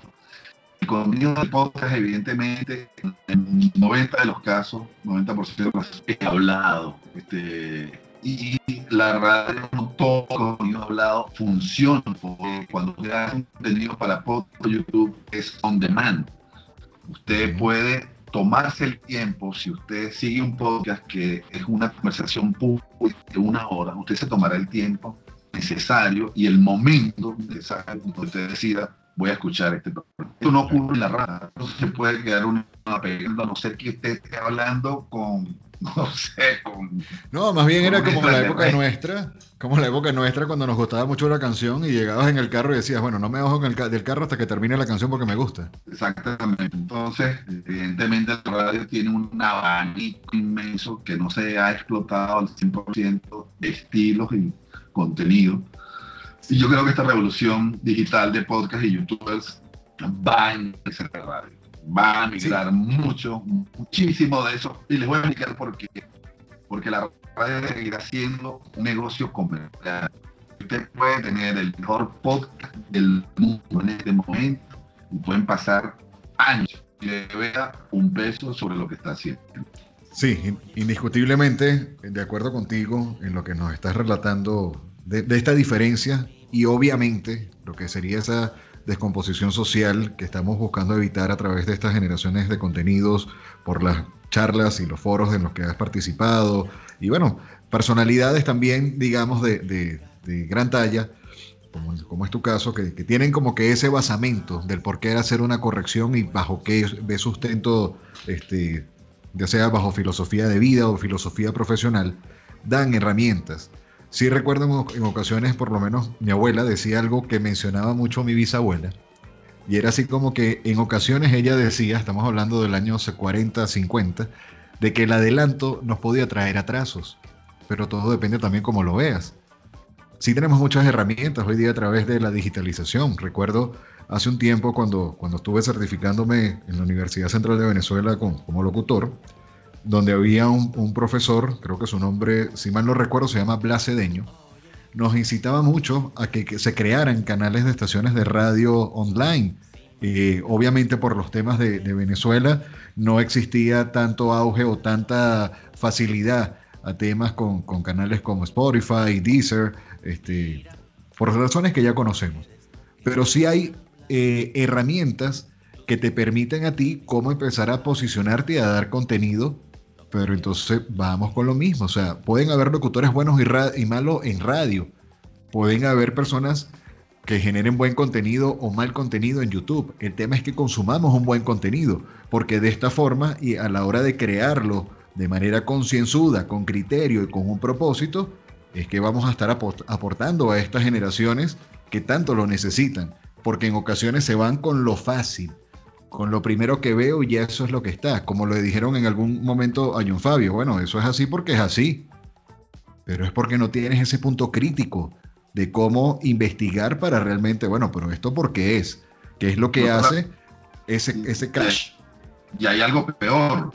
el contenido del podcast, evidentemente, en 90 de los casos, 90% de los casos, es hablado. Este, y la radio, no todo contenido hablado funciona, porque cuando usted hace un contenido para podcast YouTube es on demand. Usted puede tomarse el tiempo, si usted sigue un podcast que es una conversación pública de una hora, usted se tomará el tiempo necesario y el momento necesario donde usted decida voy a escuchar este programa. Esto no ocurre en la radio, no se puede quedar una pegando, a no ser que usted esté hablando con, (laughs) no sé, con...
No, más bien era como la época nuestra, como la época nuestra cuando nos gustaba mucho la canción y llegabas en el carro y decías, bueno, no me bajo el del carro hasta que termine la canción porque me gusta.
Exactamente. Entonces, evidentemente el radio tiene un abanico inmenso que no se ha explotado al 100% de estilos y contenido y yo creo que esta revolución digital de podcast y youtubers va a empezar la radio. Va a migrar mucho, muchísimo de eso. Y les voy a explicar por qué. Porque la radio seguirá siendo un negocio comercial. Usted puede tener el mejor podcast del mundo en este momento y pueden pasar años y le vea un peso sobre lo que está haciendo.
Sí, indiscutiblemente, de acuerdo contigo en lo que nos estás relatando de, de esta diferencia y obviamente lo que sería esa descomposición social que estamos buscando evitar a través de estas generaciones de contenidos por las charlas y los foros en los que has participado. Y bueno, personalidades también, digamos, de, gran talla, como, como, es tu caso, que, tienen como que ese basamento del por qué hacer una corrección y bajo qué ve sustento, este, ya sea bajo filosofía de vida o filosofía profesional, dan herramientas Sí recuerdo en, ocasiones, por lo menos mi abuela decía algo que mencionaba mucho mi bisabuela, y era así como que en ocasiones ella decía, estamos hablando del año 40, 50, de que el adelanto nos podía traer atrasos. pero todo depende también cómo lo veas. Sí tenemos muchas herramientas hoy día a través de la digitalización. Recuerdo hace un tiempo cuando, cuando estuve certificándome en la Universidad Central de Venezuela como locutor, donde había un, profesor, creo que su nombre, si mal no recuerdo, se llama Blacedeño, nos incitaba mucho a que, se crearan canales de estaciones de radio online. Eh, obviamente por los temas de, Venezuela no existía tanto auge o tanta facilidad a temas con, canales como Spotify, Deezer, este, por razones que ya conocemos. Pero sí hay eh, herramientas que te permiten a ti cómo empezar a posicionarte y a dar contenido pero entonces vamos con lo mismo. O sea, pueden haber locutores buenos y, y malos en radio. Pueden haber personas que generen buen contenido o mal contenido en YouTube. El tema es que consumamos un buen contenido, porque de esta forma y a la hora de crearlo de manera concienzuda, con criterio y con un propósito, es que vamos a estar aportando a estas generaciones que tanto lo necesitan, porque en ocasiones se van con lo fácil, con lo primero que veo y eso es lo que está. Como lo dijeron en algún momento a John Fabio, bueno, eso es así porque es así. Pero es porque no tienes ese punto crítico de cómo investigar para realmente, bueno, pero esto por qué es, qué es lo que hace ese, ese cash.
Y hay algo peor.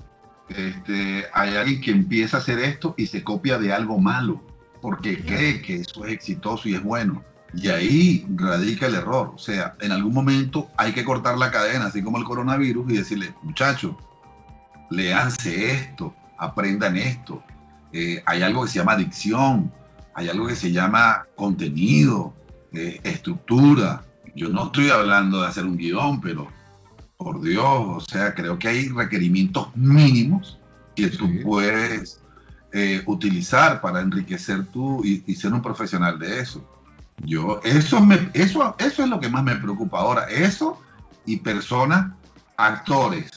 Este, hay alguien que empieza a hacer esto y se copia de algo malo, porque cree que eso es exitoso y es bueno. Y ahí radica el error. O sea, en algún momento hay que cortar la cadena, así como el coronavirus, y decirle, muchachos, leanse esto, aprendan esto. Eh, hay algo que se llama adicción, hay algo que se llama contenido, eh, estructura. Yo no estoy hablando de hacer un guion, pero por Dios, o sea, creo que hay requerimientos mínimos que tú puedes eh, utilizar para enriquecer tú y ser un profesional de eso. Yo, eso, me, eso, eso es lo que más me preocupa ahora. Eso y personas, actores,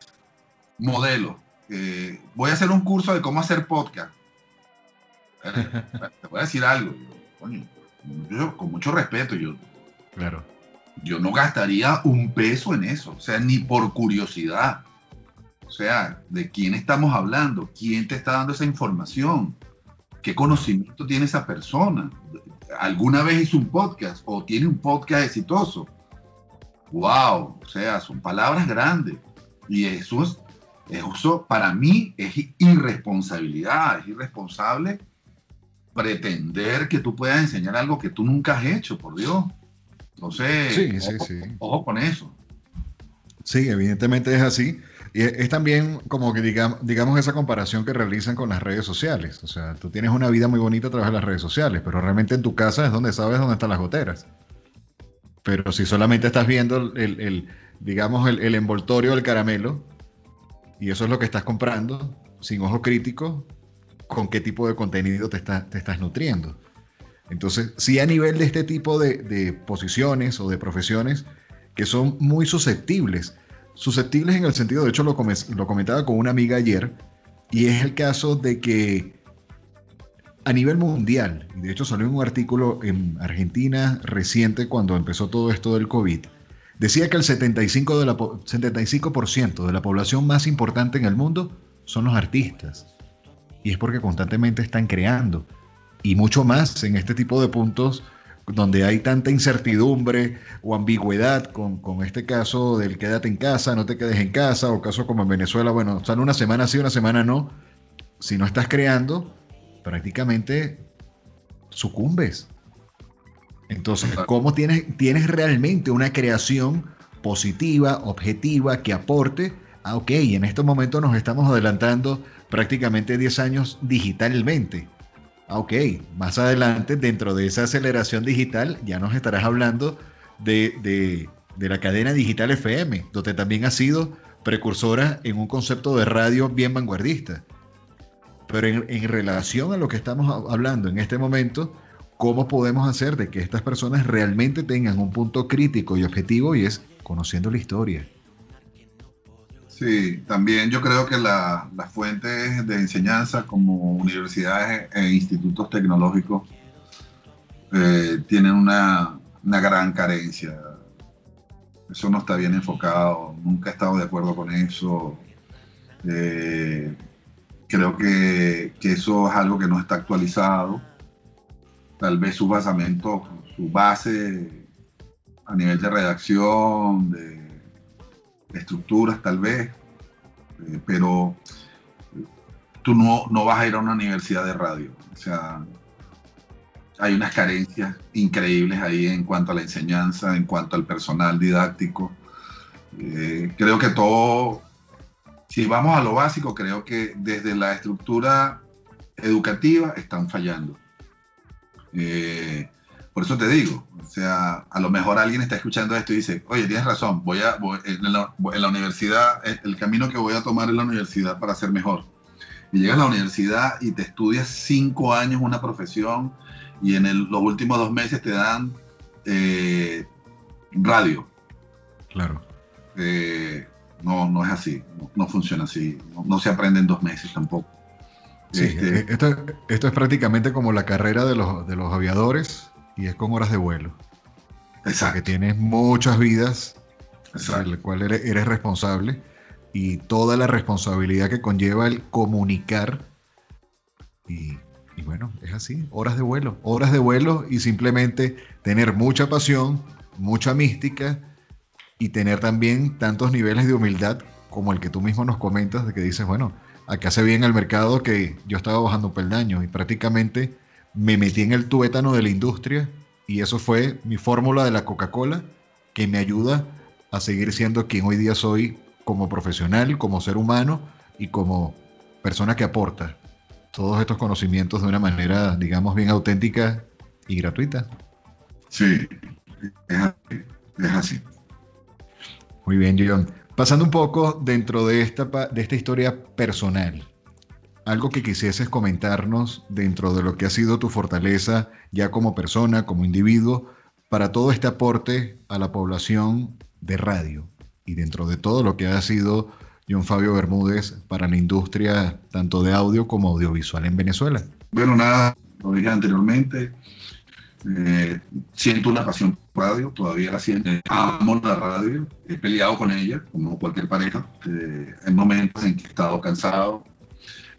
modelos. voy a hacer un curso de cómo hacer podcast. Te voy a decir algo. Yo, con mucho respeto, yo,
claro.
yo no gastaría un peso en eso. O sea, ni por curiosidad. O sea, ¿de quién estamos hablando? ¿Quién te está dando esa información? ¿Qué conocimiento tiene esa persona? Alguna vez hizo un podcast o tiene un podcast exitoso. ¡Wow! O sea, son palabras grandes. Y eso es, eso para mí es irresponsabilidad, es irresponsable pretender que tú puedas enseñar algo que tú nunca has hecho, por Dios. Entonces, ojo, con eso.
Sí, evidentemente es así. Y es también como que digamos, digamos esa comparación que realizan con las redes sociales. O sea, tú tienes una vida muy bonita a través de las redes sociales, pero realmente en tu casa es donde sabes dónde están las goteras. Pero si solamente estás viendo el, digamos, el, envoltorio del caramelo, y eso es lo que estás comprando, sin ojo crítico, con qué tipo de contenido te, te estás nutriendo. Entonces, sí a nivel de este tipo de, de posiciones o de profesiones que son muy susceptibles susceptibles en el sentido, de hecho lo, comentaba con una amiga ayer, y es el caso de que a nivel mundial, de hecho salió un artículo en Argentina reciente cuando empezó todo esto del COVID, decía que el 75%, de la, 75 de la población más importante en el mundo son los artistas. Y es porque constantemente están creando. Y mucho más en este tipo de puntos donde hay tanta incertidumbre o ambigüedad con, este caso del quédate en casa, no te quedes en casa, o caso como en Venezuela, bueno, están una semana sí, una semana no. Si no estás creando, prácticamente sucumbes. Entonces, ¿cómo tienes, tienes realmente una creación positiva, objetiva, que aporte? Ah, ok, en estos momentos nos estamos adelantando prácticamente 10 años digitalmente ok, más adelante, dentro de esa aceleración digital, ya nos estarás hablando de, la cadena digital FM, donde también ha sido precursora en un concepto de radio bien vanguardista. Pero en, relación a lo que estamos hablando en este momento, ¿cómo podemos hacer de que estas personas realmente tengan un punto crítico y objetivo y es conociendo la historia?
Sí, también yo creo que las fuentes de enseñanza como universidades e institutos tecnológicos eh, tienen una, gran carencia. Eso no está bien enfocado, nunca he estado de acuerdo con eso. Eh, creo que, que, eso es algo que no está actualizado. Tal vez su basamento, su base a nivel de redacción, de, estructuras tal vez, eh, pero tú no, no vas a ir a una universidad de radio. O sea, hay unas carencias increíbles ahí en cuanto a la enseñanza, en cuanto al personal didáctico. Eh, creo que todo, si vamos a lo básico, creo que desde la estructura educativa están fallando. Eh, por eso te digo, o sea, a lo mejor alguien está escuchando esto y dice, oye, tienes razón, voy a, en, la, en, la, universidad, el camino que voy a tomar en la universidad para ser mejor. Y llegas a la universidad y te estudias cinco años una profesión y en los últimos dos meses te dan eh, radio.
Claro.
Eh, no, no es así, no, funciona así, no, se aprende en dos meses tampoco.
Sí, este, eh, esto, esto, es prácticamente como la carrera de los, de los aviadores y es con horas de vuelo. Exacto. Que tienes muchas vidas, de las cuales eres, eres responsable y toda la responsabilidad que conlleva el comunicar y y bueno, es así, horas de vuelo, horas de vuelo y simplemente tener mucha pasión, mucha mística y tener también tantos niveles de humildad como el que tú mismo nos comentas, de que dices, bueno, acá se bien el mercado que yo estaba bajando peldaño y prácticamente me metí en el tuétano de la industria y eso fue mi fórmula de la Coca-Cola que me ayuda a seguir siendo quien hoy día soy como profesional, como ser humano y como persona que aporta todos estos conocimientos de una manera, digamos, bien auténtica y gratuita.
Sí, es así.
Muy bien, John. Pasando un poco dentro de esta, de esta historia personal, algo que quisieses comentarnos dentro de lo que ha sido tu fortaleza ya como persona, como individuo, para todo este aporte a la población de radio y dentro de todo lo que ha sido John Fabio Bermúdez para la industria tanto de audio como audiovisual en Venezuela?
Bueno, nada, lo dije anteriormente, eh, siento una pasión por radio, todavía la siento. Amo la radio, he peleado con ella, como cualquier pareja. Eh, hay momentos en que he estado cansado.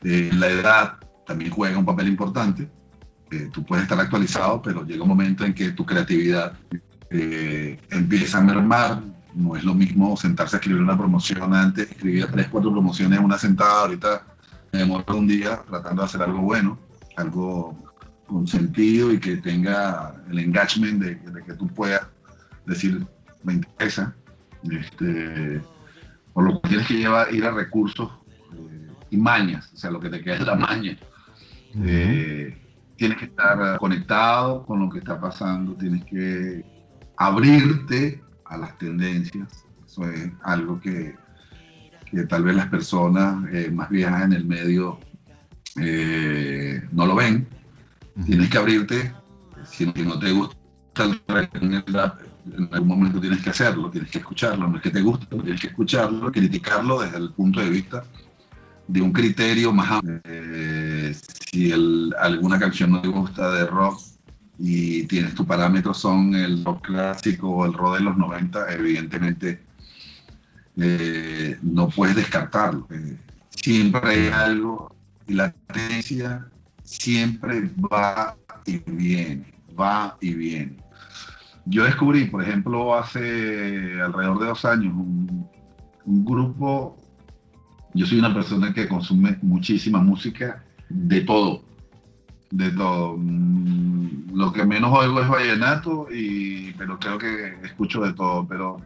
Eh, la edad también juega un papel importante. tú puedes estar actualizado, pero llega un momento en que tu creatividad empieza a mermar, no es lo mismo sentarse a escribir una promoción antes, escribía tres, cuatro promociones una sentada, ahorita me demoro un día tratando de hacer algo bueno, algo con sentido y que tenga el engagement de, que tú puedas decir, me interesa. Este, por lo que tienes que llevar, ir a recursos eh, y mañas, o sea, lo que te queda es la maña. Eh, tienes que estar conectado con lo que está pasando, tienes que abrirte a las tendencias. Eso es algo que, que tal vez las personas eh, más viejas en el medio eh, no lo ven. Tienes que abrirte. Si no te gusta en algún momento tienes que hacerlo, tienes que escucharlo. No es que te guste, tienes que escucharlo, criticarlo desde el punto de vista de un criterio más amplio. Eh, si alguna canción no te gusta de rock, y tienes tu parámetro son el rock clásico o el rock de los 90, evidentemente eh, no puedes descartarlo. Eh, siempre hay algo y la tendencia siempre va y viene, va y viene. Yo descubrí, por ejemplo, hace alrededor de dos años, un grupo, yo soy una persona que consume muchísima música de todo, de todo. Mm, lo que menos oigo es vallenato, y, pero creo que escucho de todo. Pero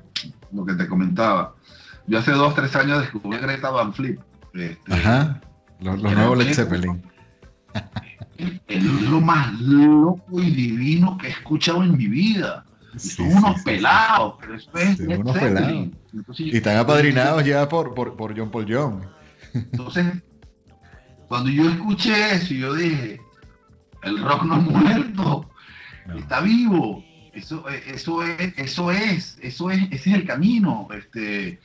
lo que te comentaba, yo hace dos, tres años descubrí a Greta Van Flip.
Este, Ajá, los, nuevos Led Zeppelin.
Es lo más loco y divino que he escuchado en mi vida. son unos pelados, pero eso es
unos pelados. Y están apadrinados ya por, por, por John Paul Young.
Entonces, cuando yo escuché eso, yo dije, el rock no ha muerto, está vivo. Eso, eso, es, eso es, eso es, ese es el camino. Este,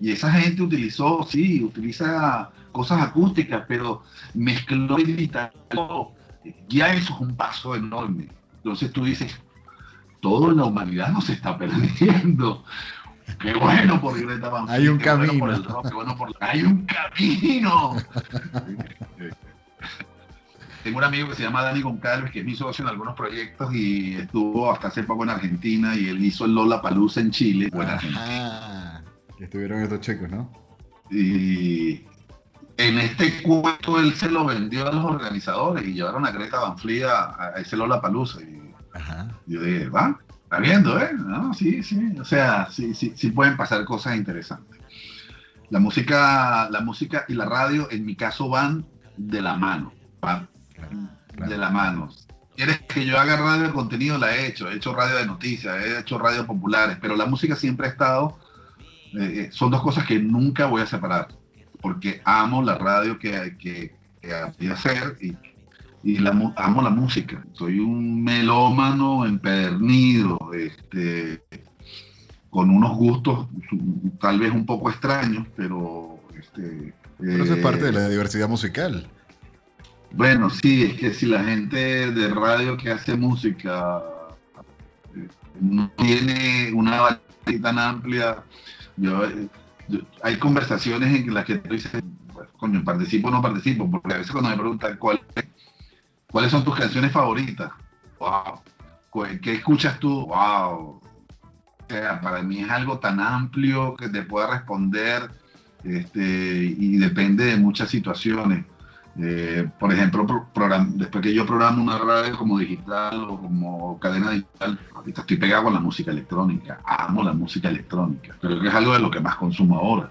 y esa gente utilizó, sí, utiliza cosas acústicas, pero mezcló y digital. Ya eso es un paso enorme. Entonces tú dices, todo en la humanidad no se está perdiendo. Qué bueno por Greta Van
Hay un camino.
Hay un camino. Tengo un amigo que se llama Dani Goncalves, que es mi socio en algunos proyectos y estuvo hasta hace poco en Argentina y él hizo el Lola Palusa en Chile.
Que estuvieron estos chicos, ¿no?
Y en este cuento él se lo vendió a los organizadores y llevaron a Greta Van Fleet a, ese Lola Palusa. Y yo dije, va, está viendo, ¿eh? No, sí, sí. O sea, sí, sí, sí pueden pasar cosas interesantes. La música, la música y la radio, en mi caso, van de la mano. Van de la mano. ¿Quieres que yo haga radio de contenido? La he hecho. He hecho radio de noticias, he hecho radio populares, pero la música siempre ha estado. Eh, eh, son dos cosas que nunca voy a separar, porque amo la radio que, que, que hacer y, y la, amo la música. Soy un melómano empedernido, este, con unos gustos tal vez un poco extraños, pero... Este,
pero eso es parte de la eh, diversidad musical.
Bueno, sí, es que si la gente de radio que hace música eh, no tiene una variedad tan amplia, hay conversaciones en las que tú dices, coño, participo o no participo, porque a veces cuando me preguntan cuáles son tus canciones favoritas, ¿qué escuchas tú? Wow. O sea, para mí es algo tan amplio que te pueda responder este, y depende de muchas situaciones. Eh, por ejemplo, después que yo programo una radio como digital o como cadena digital, ahorita estoy pegado con la música electrónica. Amo la música electrónica. Creo que es algo de lo que más consumo ahora.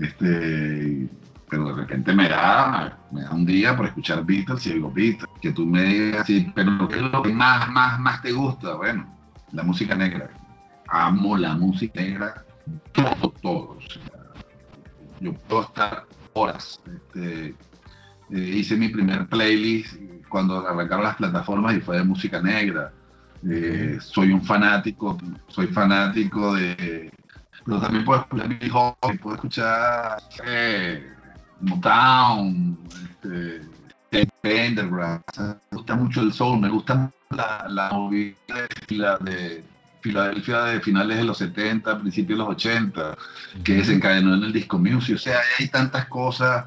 Este, pero de repente me da, me da un día por escuchar Beatles y digo Beatles. Que tú me digas así, pero ¿qué es lo que más, más, más te gusta? Bueno, la música negra. Amo la música negra, todo, todo. yo puedo estar horas. Este, eh, hice mi primer playlist cuando arrancaron las plataformas y fue de música negra. Eh, soy un fanático, soy fanático de... Pero también puedo escuchar mi hobby, puedo escuchar eh, Motown, este, Pendergrass. Me gusta mucho el soul, me gusta la, la movida de, Filadelfia de finales de los 70, principios de los 80, que desencadenó en el disco music. O sea, hay tantas cosas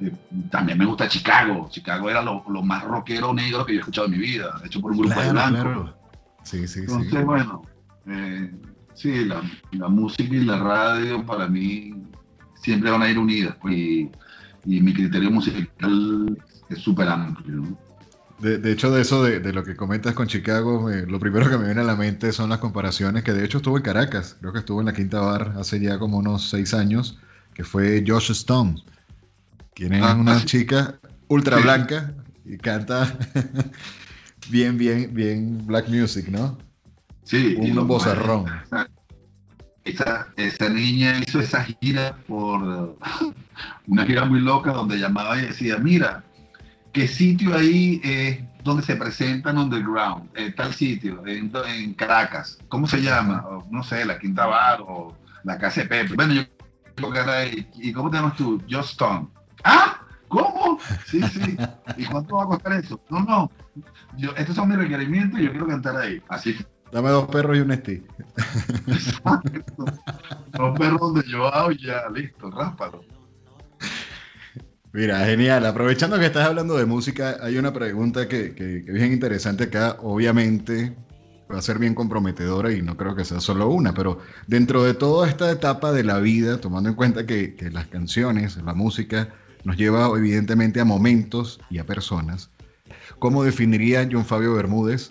eh, también me gusta Chicago. Chicago era lo, más rockero negro que yo he escuchado en mi vida, hecho por un grupo de blancos.
Sí, sí,
Entonces, bueno, eh, sí, la, música y la radio para mí siempre van a ir unidas. Pues, y, mi criterio musical es súper amplio.
De, hecho, de eso, de, lo que comentas con Chicago, lo primero que me viene a la mente son las comparaciones, que de hecho estuvo en Caracas, creo que estuvo en la Quinta Bar hace ya como unos seis años, que fue Josh Stone tiene ah, una chica ultra blanca y canta (laughs) bien, bien, bien black music, ¿no?
Sí.
Un bozarrón.
Esa, esa niña hizo esa gira por (laughs) una gira muy loca donde llamaba y decía, mira, ¿qué sitio ahí es donde se presentan underground? En tal sitio, en, en Caracas. ¿Cómo se llama? no sé, la Quinta Bar o la Casa de Pepe. Bueno, yo ¿Y cómo te llamas tú? Just Stone. ¿Ah? ¿Cómo? Sí, sí. ¿Y cuánto va a costar eso? No, no. Yo, estos son mis requerimientos y yo quiero cantar ahí. Así.
Dame dos perros y un esti. (laughs)
dos perros yo hago y ya, listo, ráspalo.
Mira, genial. Aprovechando que estás hablando de música, hay una pregunta que, que, es bien interesante acá. Obviamente va a ser bien comprometedora y no creo que sea solo una, pero dentro de toda esta etapa de la vida, tomando en cuenta que, que las canciones, la música, nos lleva evidentemente a momentos y a personas. ¿Cómo definiría John Fabio Bermúdez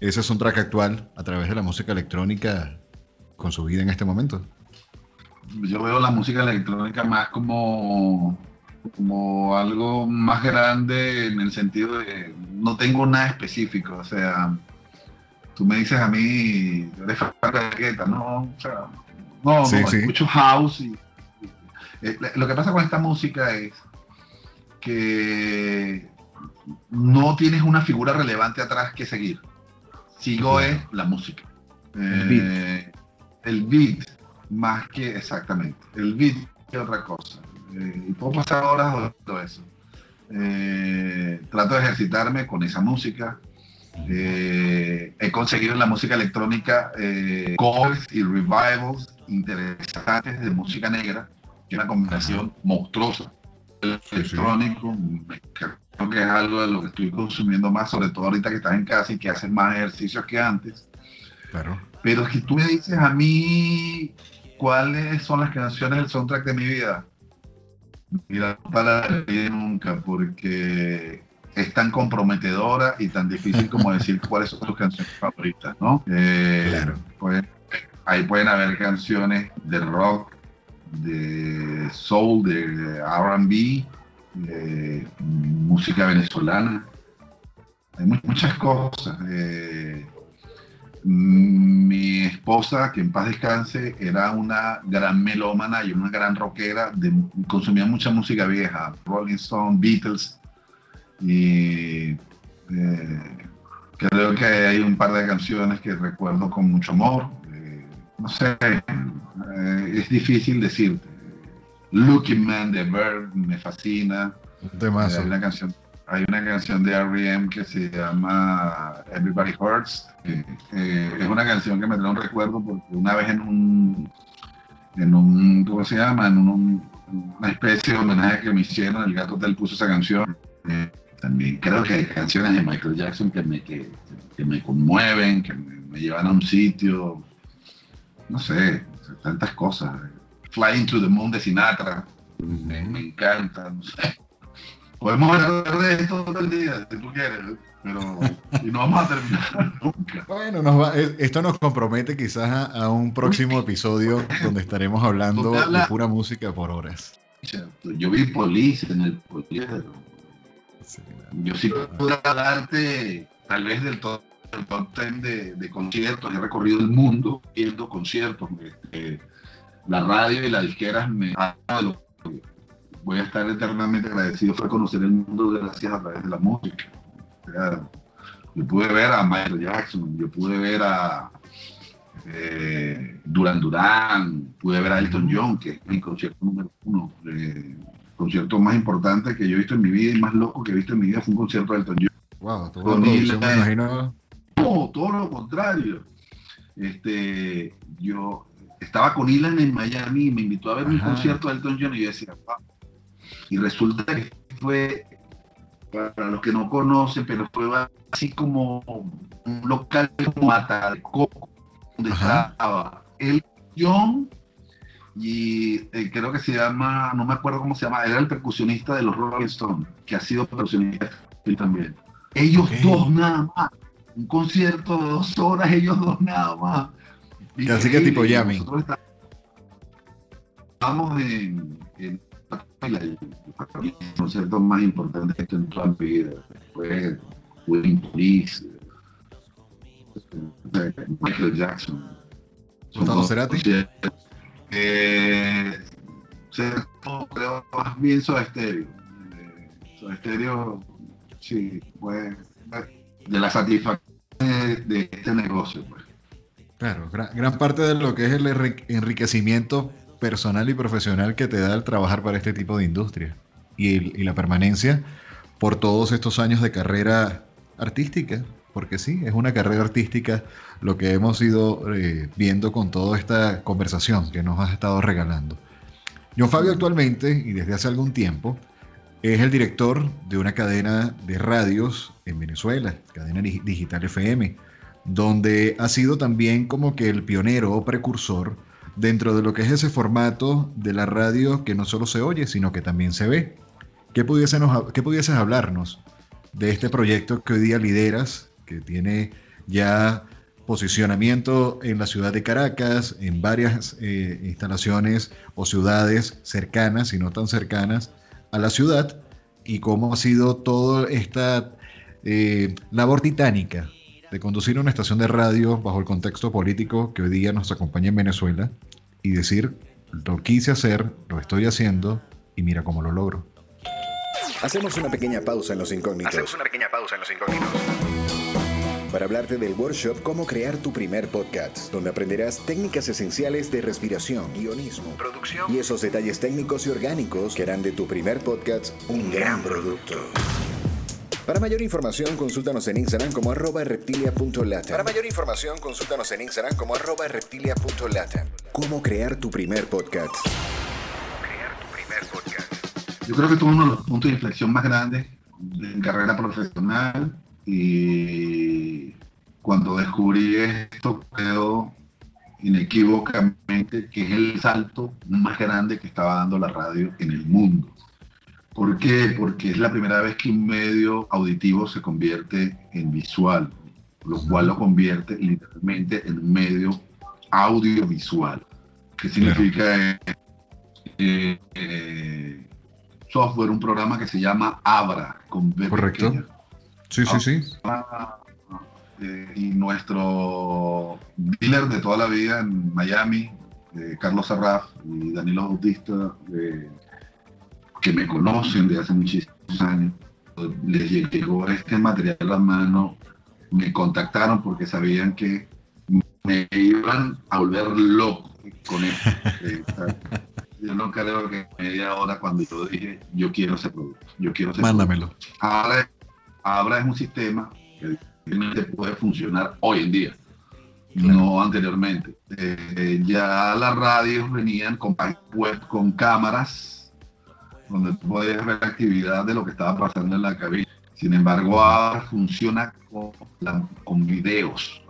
ese soundtrack actual a través de la música electrónica con su vida en este momento?
Yo veo la música electrónica más como, como algo más grande en el sentido de no tengo nada específico, o sea, tú me dices a mí, eres fan de no, o sea, no, no escucho house y, eh, lo que pasa con esta música es que no tienes una figura relevante atrás que seguir. Sigo es la música. Eh, el, beat. más que exactamente. El beat es otra cosa. Eh, y puedo pasar horas todo eso. Eh, trato de ejercitarme con esa música. Eh, he conseguido en la música electrónica covers y revivals interesantes de música negra, que es una combinación monstruosa. El electrónico, creo que es algo de lo que estoy consumiendo más, sobre todo ahorita que estás en casa y que haces más ejercicios que antes. Claro. Pero si tú me dices a mí cuáles son las canciones del soundtrack de mi vida, mira, no para nunca, porque es tan comprometedora y tan difícil como decir (laughs) cuáles son tus canciones favoritas, ¿no? Eh, claro. Pues, ahí pueden haber canciones de rock, de soul, de RB, de música venezolana. Hay muchas cosas. Eh, mi esposa, que en paz descanse, era una gran melómana y una gran rockera, consumía mucha música vieja, Rolling Stone, Beatles, y eh, creo que hay un par de canciones que recuerdo con mucho amor. Eh, no sé, eh, es difícil decirte. Looking Man de Bird me fascina. hay, una canción, hay una canción de R.E.M. que se llama Everybody Hurts. es una canción que me trae un recuerdo porque una vez en un, en un ¿cómo se llama? En un, una especie de homenaje que me hicieron, el gato Hotel puso esa canción. También creo que hay canciones de Michael Jackson que me, que, me conmueven, que me, llevan a un sitio, no sé, tantas cosas. Flying to the Moon de Sinatra, me, encanta, no sé. Podemos hablar de esto todo el día, si tú quieres, pero y no vamos a terminar (laughs) nunca.
Bueno, eh, esto nos compromete quizás a, un próximo episodio donde estaremos hablando de pura música por horas.
Yo vi Police en el Police yo sí puedo darte, tal vez del top, top ten de, conciertos, he recorrido el mundo viendo conciertos. la radio y las disqueras me voy a estar eternamente agradecido por conocer el mundo gracias a través de la música. yo pude ver a Michael Jackson, yo pude ver a eh, Duran Duran, pude ver a Elton John, que es mi concierto número uno. Eh, concierto más importante que yo he visto en mi vida y más loco que he visto en mi vida fue un concierto de Elton John. Wow, todo No, todo lo contrario. Este, yo estaba con Ilan en Miami y me invitó a ver un concierto de Elton John y yo decía, wow. Y resulta que fue, para los que no conocen, pero fue así como un local como Mata de Coco, donde estaba el John y eh, creo que se llama, no me acuerdo cómo se llama, era el percusionista de los Rolling Stones, que ha sido percusionista también. Ellos dos nada más, un concierto de dos horas, ellos dos nada más.
Así que tipo Yami.
Estamos en, en el concierto más importante que he hecho en toda mi vida. Fue William Police, Michael Jackson.
Gustavo Cerati.
Eh, creo más bien Soda Stereo. Eh, Soda Stereo, sí, fue de la satisfacción de, este negocio. Pues.
Claro, gran, parte de lo que es el enriquecimiento personal y profesional que te da el trabajar para este tipo de industria y, la permanencia por todos estos años de carrera artística, porque sí, es una carrera artística lo que hemos ido eh, viendo con toda esta conversación que nos has estado regalando. John Fabio actualmente, y desde hace algún tiempo, es el director de una cadena de radios en Venezuela, cadena digital FM, donde ha sido también como que el pionero o precursor dentro de lo que es ese formato de la radio que no solo se oye, sino que también se ve. ¿Qué, qué pudieses hablarnos de este proyecto que hoy día lideras, que tiene ya posicionamiento en la ciudad de Caracas, en varias eh, instalaciones o ciudades cercanas y no tan cercanas a la ciudad, y cómo ha sido toda esta eh, labor titánica de conducir una estación de radio bajo el contexto político que hoy día nos acompaña en Venezuela y decir, lo quise hacer, lo estoy haciendo y mira cómo lo logro.
Hacemos una pequeña pausa en los incógnitos.
Hacemos una pequeña pausa en los incógnitos
para hablarte del workshop Cómo crear tu primer podcast, donde aprenderás técnicas esenciales de respiración, guionismo, producción y esos detalles técnicos y orgánicos que harán de tu primer podcast un gran producto. Para mayor información, consúltanos en Instagram como arroba reptilia.lata. Para mayor información, consúltanos en Instagram como arroba reptilia.lata. ¿Cómo crear tu primer podcast?
crear tu primer podcast? Yo creo que tuve uno de los puntos de inflexión más grandes de mi carrera profesional y cuando descubrí esto creo inequívocamente que es el salto más grande que estaba dando la radio en el mundo. ¿Por qué? Porque es la primera vez que un medio auditivo se convierte en visual, lo cual lo convierte literalmente en medio audiovisual. ¿Qué significa eh, eh, software? Un programa que se llama Abra,
con Correcto. Sí, sí, sí.
Eh, y nuestro dealer de toda la vida en Miami, Carlos Sarraf y Danilo Bautista, que me conocen de hace muchísimos años, les llegó este material a la mano, me contactaron porque sabían que me iban a volver loco con esto. yo no creo que media hora cuando yo dije, yo quiero ese producto, yo quiero ese
Mándamelo.
Ahora, ahora es un sistema que puede funcionar hoy en día, no anteriormente. Eh, ya las radios venían con, con cámaras donde tú podías ver la actividad de lo que estaba pasando en la cabina. Sin embargo, ahora funciona con, con videos,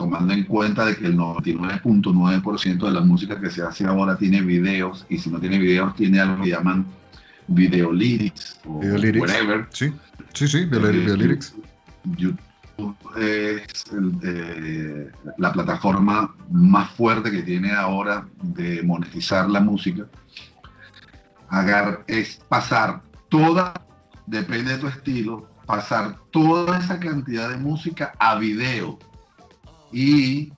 tomando en cuenta de que el 99.9% de la música que se hace ahora tiene videos, y si no tiene videos, tiene algo que llaman video lyrics
o whatever. Sí, sí, sí, video, eh, lyrics.
YouTube es eh, la plataforma más fuerte que tiene ahora de monetizar la música agar, es pasar toda, depende de tu estilo, pasar toda esa cantidad de música a video y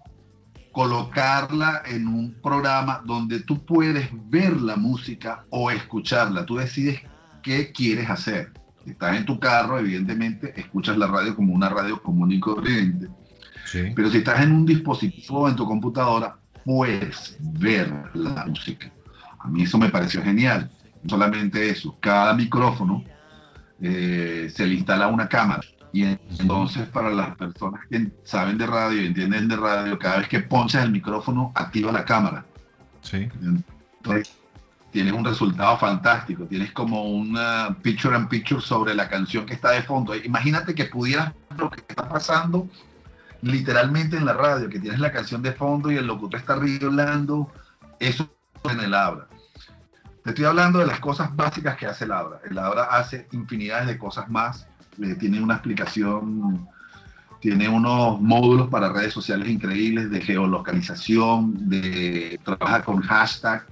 colocarla en un programa donde tú puedes ver la música o escucharla. Tú decides qué quieres hacer. Si estás en tu carro, evidentemente escuchas la radio como una radio común y corriente. Pero si estás en un dispositivo en tu computadora, puedes ver la música. A mí eso me pareció genial solamente eso, cada micrófono eh, se le instala una cámara. Y entonces para las personas que saben de radio y entienden de radio, cada vez que ponches el micrófono, activa la cámara.
Sí.
Entonces tienes un resultado fantástico. Tienes como una picture and picture sobre la canción que está de fondo. Imagínate que pudieras lo que está pasando literalmente en la radio, que tienes la canción de fondo y el locutor está hablando. Eso en el Abra. Te estoy hablando de las cosas básicas que hace el Abra. El Abra hace infinidades de cosas más. Tiene una explicación, tiene unos módulos para redes sociales increíbles de geolocalización, de trabaja con hashtag,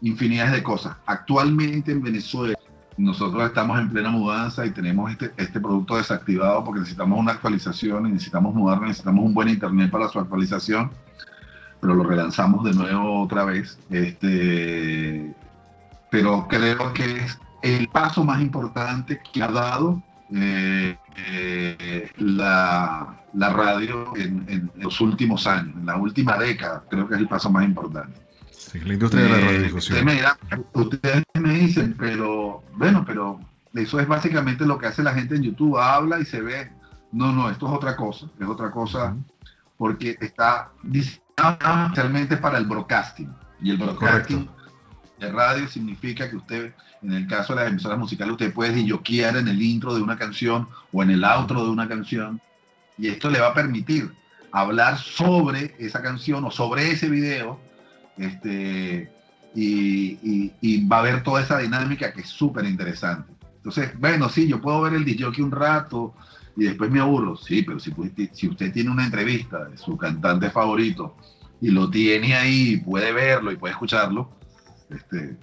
infinidades de cosas. Actualmente en Venezuela nosotros estamos en plena mudanza y tenemos este, este producto desactivado porque necesitamos una actualización, necesitamos mudar, necesitamos un buen internet para su actualización, pero lo relanzamos de nuevo otra vez. Este, pero creo que es el paso más importante que ha dado eh, eh, la, radio en, los últimos años, en la última década, creo que es el paso más importante.
Sí, la industria de la eh, radiodifusión.
Ustedes me, dicen, pero bueno, pero eso es básicamente lo que hace la gente en YouTube, habla y se ve. No, no, esto es otra cosa, es otra cosa porque está diseñado especialmente para el broadcasting. Y el broadcasting de radio significa que usted, en el caso de las emisoras musicales, usted puede quiera en el intro de una canción o en el outro de una canción. Y esto le va a permitir hablar sobre esa canción o sobre ese video. Este, y, va a haber toda esa dinámica que es súper interesante. Entonces, bueno, sí, yo puedo ver el DJ un rato y después me aburro. Sí, pero si, si usted tiene una entrevista de su cantante favorito y lo tiene ahí, puede verlo y puede escucharlo, este,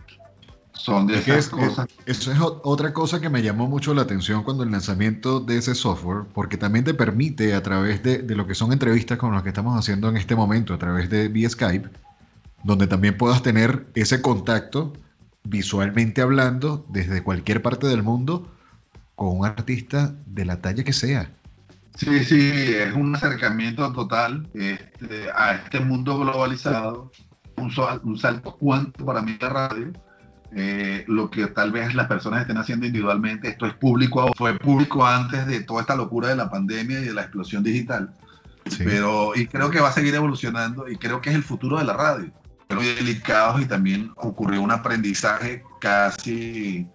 son de esas cosas.
Eso es otra cosa que me llamó mucho la atención cuando el lanzamiento de ese software, porque también te permite a través de, lo que son entrevistas con las que estamos haciendo en este momento, a través de vía Skype, donde también puedas tener ese contacto visualmente hablando desde cualquier parte del mundo con un artista de la talla que sea.
Sí, sí, es un acercamiento total este, a este mundo globalizado un, salto cuánto para mí la radio eh, lo que tal vez las personas estén haciendo individualmente, esto es público, fue público antes de toda esta locura de la pandemia y de la explosión digital. Pero, y creo que va a seguir evolucionando y creo que es el futuro de la radio. Pero muy delicados y también ocurrió un aprendizaje casi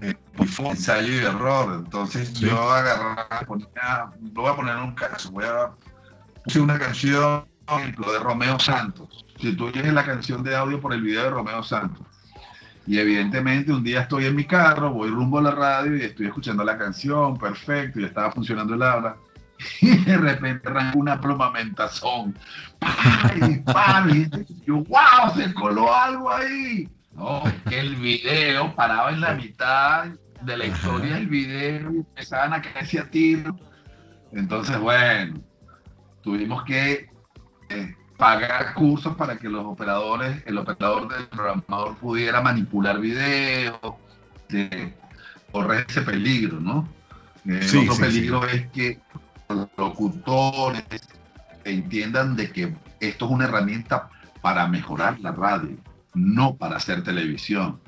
eh, ensayo y error. Entonces yo agarraba, ponía, lo voy a poner en un caso, voy a puse una canción, de Romeo Santos. Si tú oyes la canción de audio por el video de Romeo Santos, y evidentemente un día estoy en mi carro, voy rumbo a la radio y estoy escuchando la canción, perfecto, y estaba funcionando el habla. (laughs) Y de repente arrancó una. ¡Pay! Y yo, ¡wow! Se coló algo ahí. No, el video paraba en la mitad de la historia del video y empezaban a caerse a tiro. Entonces, bueno, tuvimos que eh, pagar cursos para que los operadores, el operador del programador pudiera manipular videos, de correr ese peligro, ¿no? El eh, otro peligro es que los locutores entiendan de que esto es una herramienta para mejorar la radio, no para hacer televisión.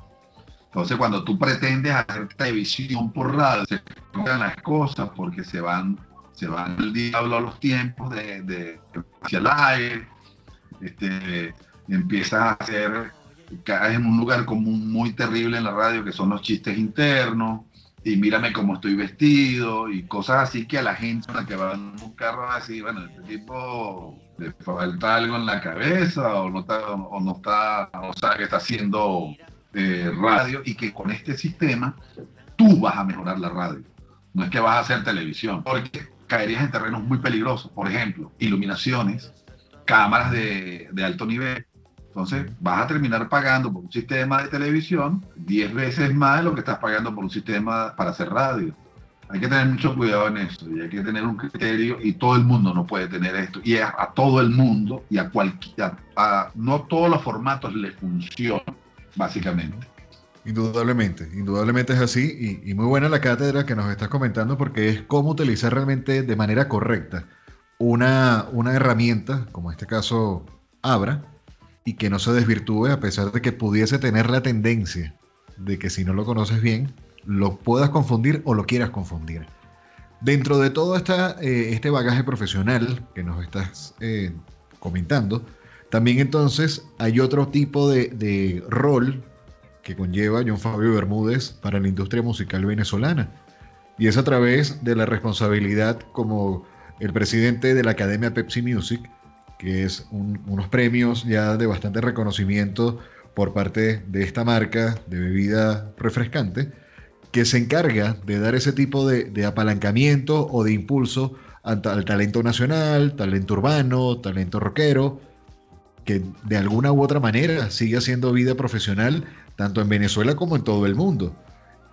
Entonces, cuando tú pretendes hacer televisión por radio, se cambian las cosas porque se van, se van el diablo a los tiempos de, de hacia el aire, este, empiezas a hacer, caes en un lugar común muy terrible en la radio que son los chistes internos, y mírame cómo estoy vestido, y cosas así que a la gente la que va en un carro así, bueno, este tipo le falta algo en la cabeza o no está, o no está, o sabe que está haciendo eh, radio y que con este sistema tú vas a mejorar la radio. No es que vas a hacer televisión, porque caerías en terrenos muy peligrosos. Por ejemplo, iluminaciones cámaras de, alto nivel. Entonces vas a terminar pagando por un sistema de televisión 10 veces más de lo que estás pagando por un sistema para hacer radio. Hay que tener mucho cuidado en eso y hay que tener un criterio y todo el mundo no puede tener esto. Y a, todo el mundo y a cualquiera, no todos los formatos le funcionan, básicamente.
Indudablemente, indudablemente es así y, y muy buena la cátedra que nos estás comentando porque es cómo utilizar realmente de manera correcta una, una herramienta, como en este caso Abra, y que no se desvirtúe a pesar de que pudiese tener la tendencia de que si no lo conoces bien, lo puedas confundir o lo quieras confundir. Dentro de todo esta, eh, este bagaje profesional que nos estás eh, comentando, también entonces hay otro tipo de, de, rol que conlleva John Fabio Bermúdez para la industria musical venezolana. Y es a través de la responsabilidad como el presidente de la Academia Pepsi Music, que es unos premios ya de bastante reconocimiento por parte de esta marca de bebida refrescante, que se encarga de dar ese tipo de, apalancamiento o de impulso al, talento nacional, talento urbano, talento rockero, que de alguna u otra manera sigue haciendo vida profesional tanto en Venezuela como en todo el mundo.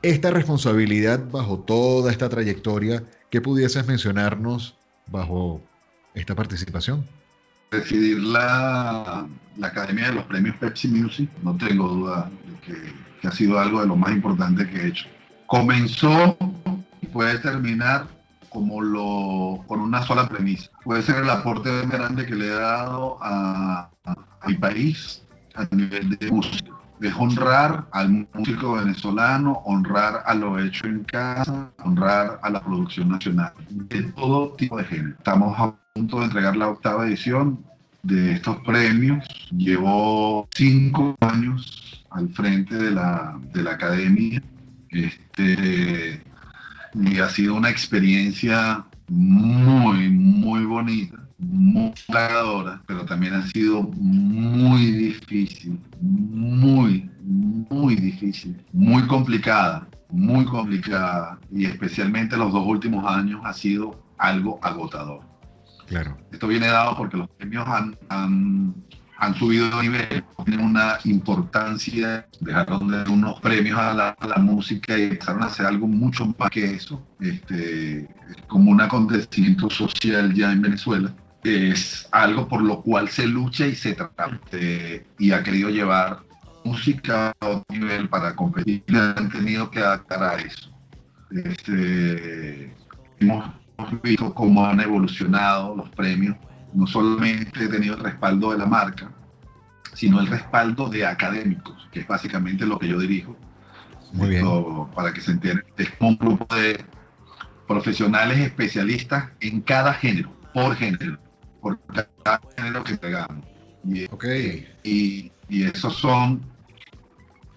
Esta responsabilidad bajo toda esta trayectoria, ¿qué pudieses mencionarnos bajo esta participación?
Decidir la, la Academia de los Premios Pepsi Music, no tengo duda de que, ha sido algo de lo más importante que he hecho. Comenzó y puede terminar como lo, con una sola premisa. Puede ser el aporte grande que le he dado a mi país a nivel de música es honrar al músico venezolano, honrar a lo hecho en casa, honrar a la producción nacional, de todo tipo de género. Estamos a punto de entregar la octava edición de estos premios. Llevo cinco años al frente de la, de la academia este, y ha sido una experiencia muy, muy bonita muy halagadora, pero también ha sido muy difícil, muy, muy difícil, muy complicada, muy complicada y especialmente los dos últimos años ha sido algo agotador.
Claro.
Esto viene dado porque los premios han, han, han subido de nivel, tienen una importancia, dejaron de unos premios a la, a la, música y empezaron a hacer algo mucho más que eso, este, como un acontecimiento social ya en Venezuela es algo por lo cual se lucha y se trata y ha querido llevar música a otro nivel para competir. Han tenido que adaptar a eso. Este, hemos visto cómo han evolucionado los premios. No solamente he tenido el respaldo de la marca, sino el respaldo de académicos, que es básicamente lo que yo dirijo.
Muy bien.
para que se entienda, es un grupo de profesionales especialistas en cada género, por género, por cada género que tengamos. Y,
okay.
y, y esos son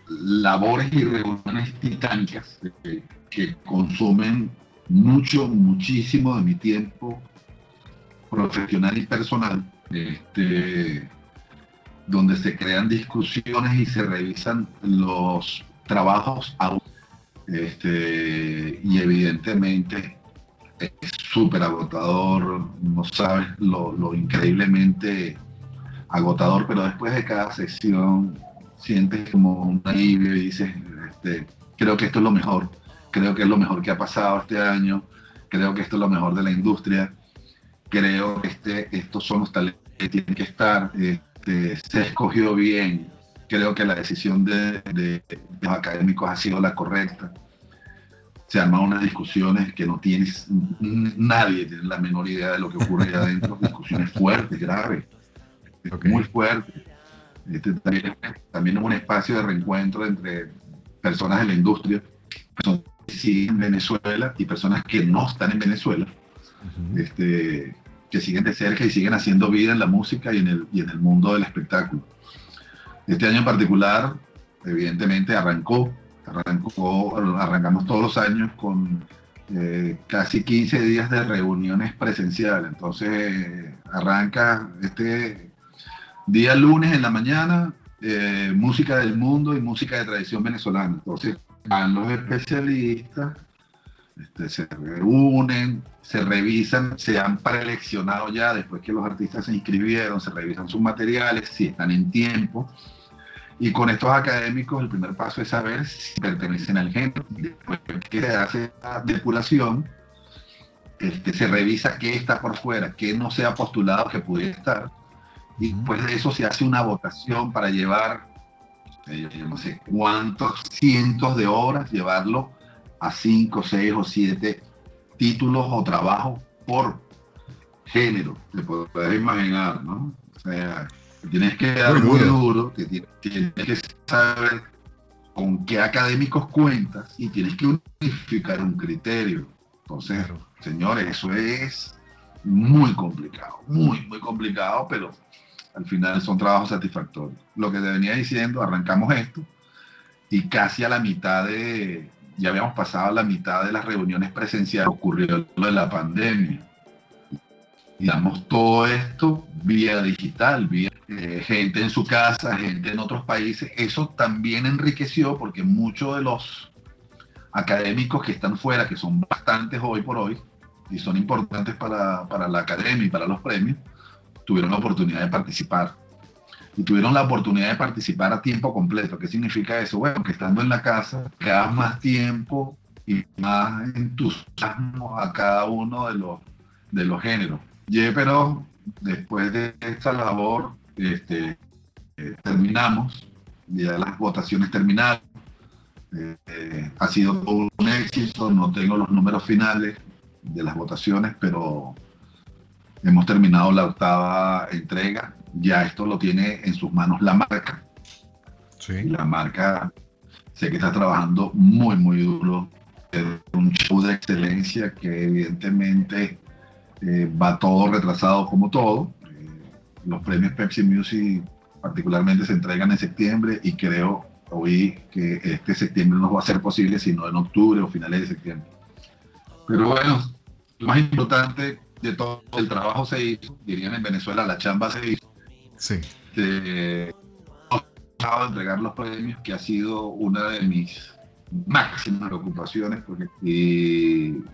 labores y reuniones titánicas que, que consumen mucho, muchísimo de mi tiempo profesional y personal, este, donde se crean discusiones y se revisan los trabajos este, y evidentemente es súper agotador, no sabes lo, lo, increíblemente agotador, pero después de cada sesión sientes como un alivio y dices, este, creo que esto es lo mejor, creo que es lo mejor que ha pasado este año, creo que esto es lo mejor de la industria, creo que este, estos son los talentos que tienen que estar, este, se escogió bien, creo que la decisión de, los académicos ha sido la correcta. Se arman unas discusiones que no tienes, nadie tiene la menor idea de lo que ocurre allá adentro, (laughs) discusiones fuertes, graves, muy fuertes. Este, también, también es un espacio de reencuentro entre personas de la industria, personas que siguen en Venezuela y personas que no están en Venezuela, este, que siguen de cerca y siguen haciendo vida en la música y en el, y en el mundo del espectáculo. Este año en particular, evidentemente, arrancó, arrancó arrancamos todos los años con eh, casi 15 días de reuniones presenciales. Entonces, arranca este día lunes en la mañana, eh, música del mundo y música de tradición venezolana. Entonces, van los especialistas, este, se reúnen, se revisan, se han preeleccionado ya después que los artistas se inscribieron, se revisan sus materiales, si están en tiempo y con estos académicos el primer paso es saber si pertenecen al género. Después que se hace la depuración, este, se revisa qué está por fuera, qué no se ha postulado que pudiera estar. Y después de eso se hace una votación para llevar, eh, yo no sé cuántos cientos de horas, llevarlo a cinco, seis o siete títulos o trabajos por género. Te puedes imaginar, ¿no? O sea, tienes que dar muy duro, que tienes, que saber con qué académicos cuentas y tienes que unificar un criterio. Entonces, señores, eso es muy complicado, muy, muy complicado, pero al final son trabajos satisfactorios. Lo que te venía diciendo, arrancamos esto y casi a la mitad de, ya habíamos pasado a la mitad de las reuniones presenciales, ocurrió lo de la pandemia. Y damos todo esto vía digital, vía eh, gente en su casa, gente en otros países. Eso también enriqueció porque muchos de los académicos que están fuera, que son bastantes hoy por hoy, y son importantes para, para la academia y para los premios, tuvieron la oportunidad de participar. Y tuvieron la oportunidad de participar a tiempo completo. ¿Qué significa eso? Bueno, que estando en la casa, quedas más tiempo y más entusiasmo a cada uno de los, de los géneros. Pero después de esta labor este, eh, terminamos, ya las votaciones terminaron. Eh, ha sido un éxito, no tengo los números finales de las votaciones, pero hemos terminado la octava entrega. Ya esto lo tiene en sus manos la marca. Sí. La marca sé que está trabajando muy, muy duro. Es un show de excelencia que evidentemente eh, va todo retrasado como todo los premios Pepsi Music particularmente se entregan en septiembre y creo hoy que este septiembre no va a ser posible sino en octubre o finales de septiembre. Pero bueno, lo más importante de todo el trabajo se hizo, dirían en Venezuela, la chamba se hizo.
Sí.
De, entregar los premios, que ha sido una de mis máximas preocupaciones, porque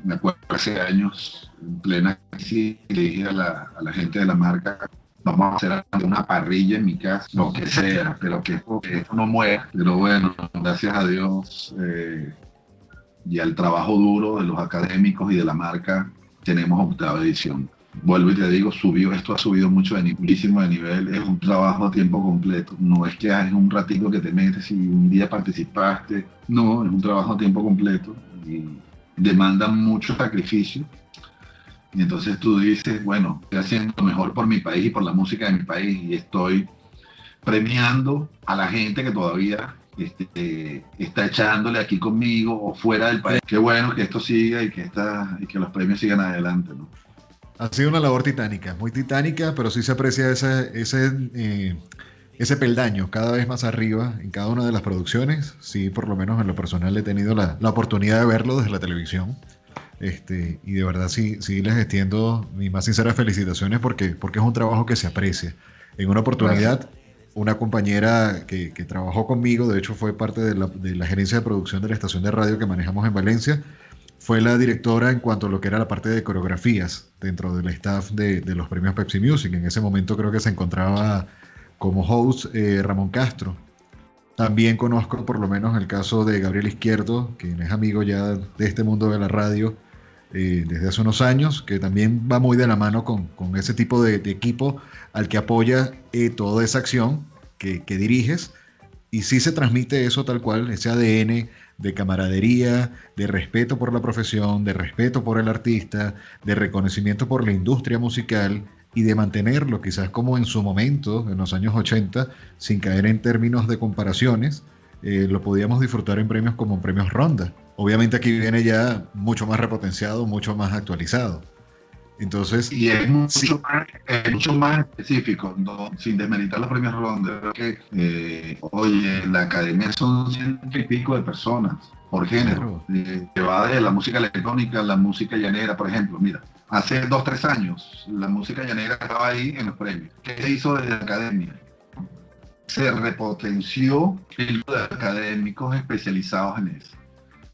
me acuerdo hace años, en plena crisis, le dije a la, a la gente de la marca, vamos a hacer una parrilla en mi casa, lo que sea, pero que, esto no muera. Pero bueno, gracias a Dios eh, y al trabajo duro de los académicos y de la marca, tenemos octava edición. Vuelvo y te digo, subió, esto ha subido mucho de muchísimo de nivel, es un trabajo a tiempo completo, no es que es un ratito que te metes y un día participaste, no, es un trabajo a tiempo completo y demanda mucho sacrificio, y entonces tú dices, bueno, estoy haciendo mejor por mi país y por la música de mi país y estoy premiando a la gente que todavía este, está echándole aquí conmigo o fuera del país. Qué bueno que esto siga y que, esta, y que los premios sigan adelante. ¿no?
Ha sido una labor titánica, muy titánica, pero sí se aprecia ese, ese, eh, ese peldaño cada vez más arriba en cada una de las producciones. Sí, por lo menos en lo personal he tenido la, la oportunidad de verlo desde la televisión. Este, y de verdad sí, sí les extiendo mis más sinceras felicitaciones porque, porque es un trabajo que se aprecia. En una oportunidad, una compañera que, que, trabajó conmigo, de hecho fue parte de la, de la gerencia de producción de la estación de radio que manejamos en Valencia, fue la directora en cuanto a lo que era la parte de coreografías dentro del staff de, los premios Pepsi Music. En ese momento creo que se encontraba como host eh, Ramón Castro. También conozco por lo menos el caso de Gabriel Izquierdo, quien es amigo ya de este mundo de la radio eh, desde hace unos años, que también va muy de la mano con, con ese tipo de, de, equipo al que apoya eh, toda esa acción que, que diriges. Y sí se transmite eso tal cual, ese ADN de camaradería, de respeto por la profesión, de respeto por el artista, de reconocimiento por la industria musical y de mantenerlo quizás como en su momento, en los años 80, sin caer en términos de comparaciones, eh, lo podíamos disfrutar en premios como en premios Ronda. Obviamente aquí viene ya mucho más repotenciado, mucho más actualizado. Entonces,
y es mucho, más, es mucho más específico, no, sin desmeritar los premios Ronda. Que, eh, oye, la academia son ciento y pico de personas por género, claro. eh, que va de la música electrónica a la música llanera, por ejemplo. Mira, hace dos, tres años la música llanera estaba ahí en los premios. ¿Qué se hizo desde la academia? Se repotenció el de académicos especializados en eso.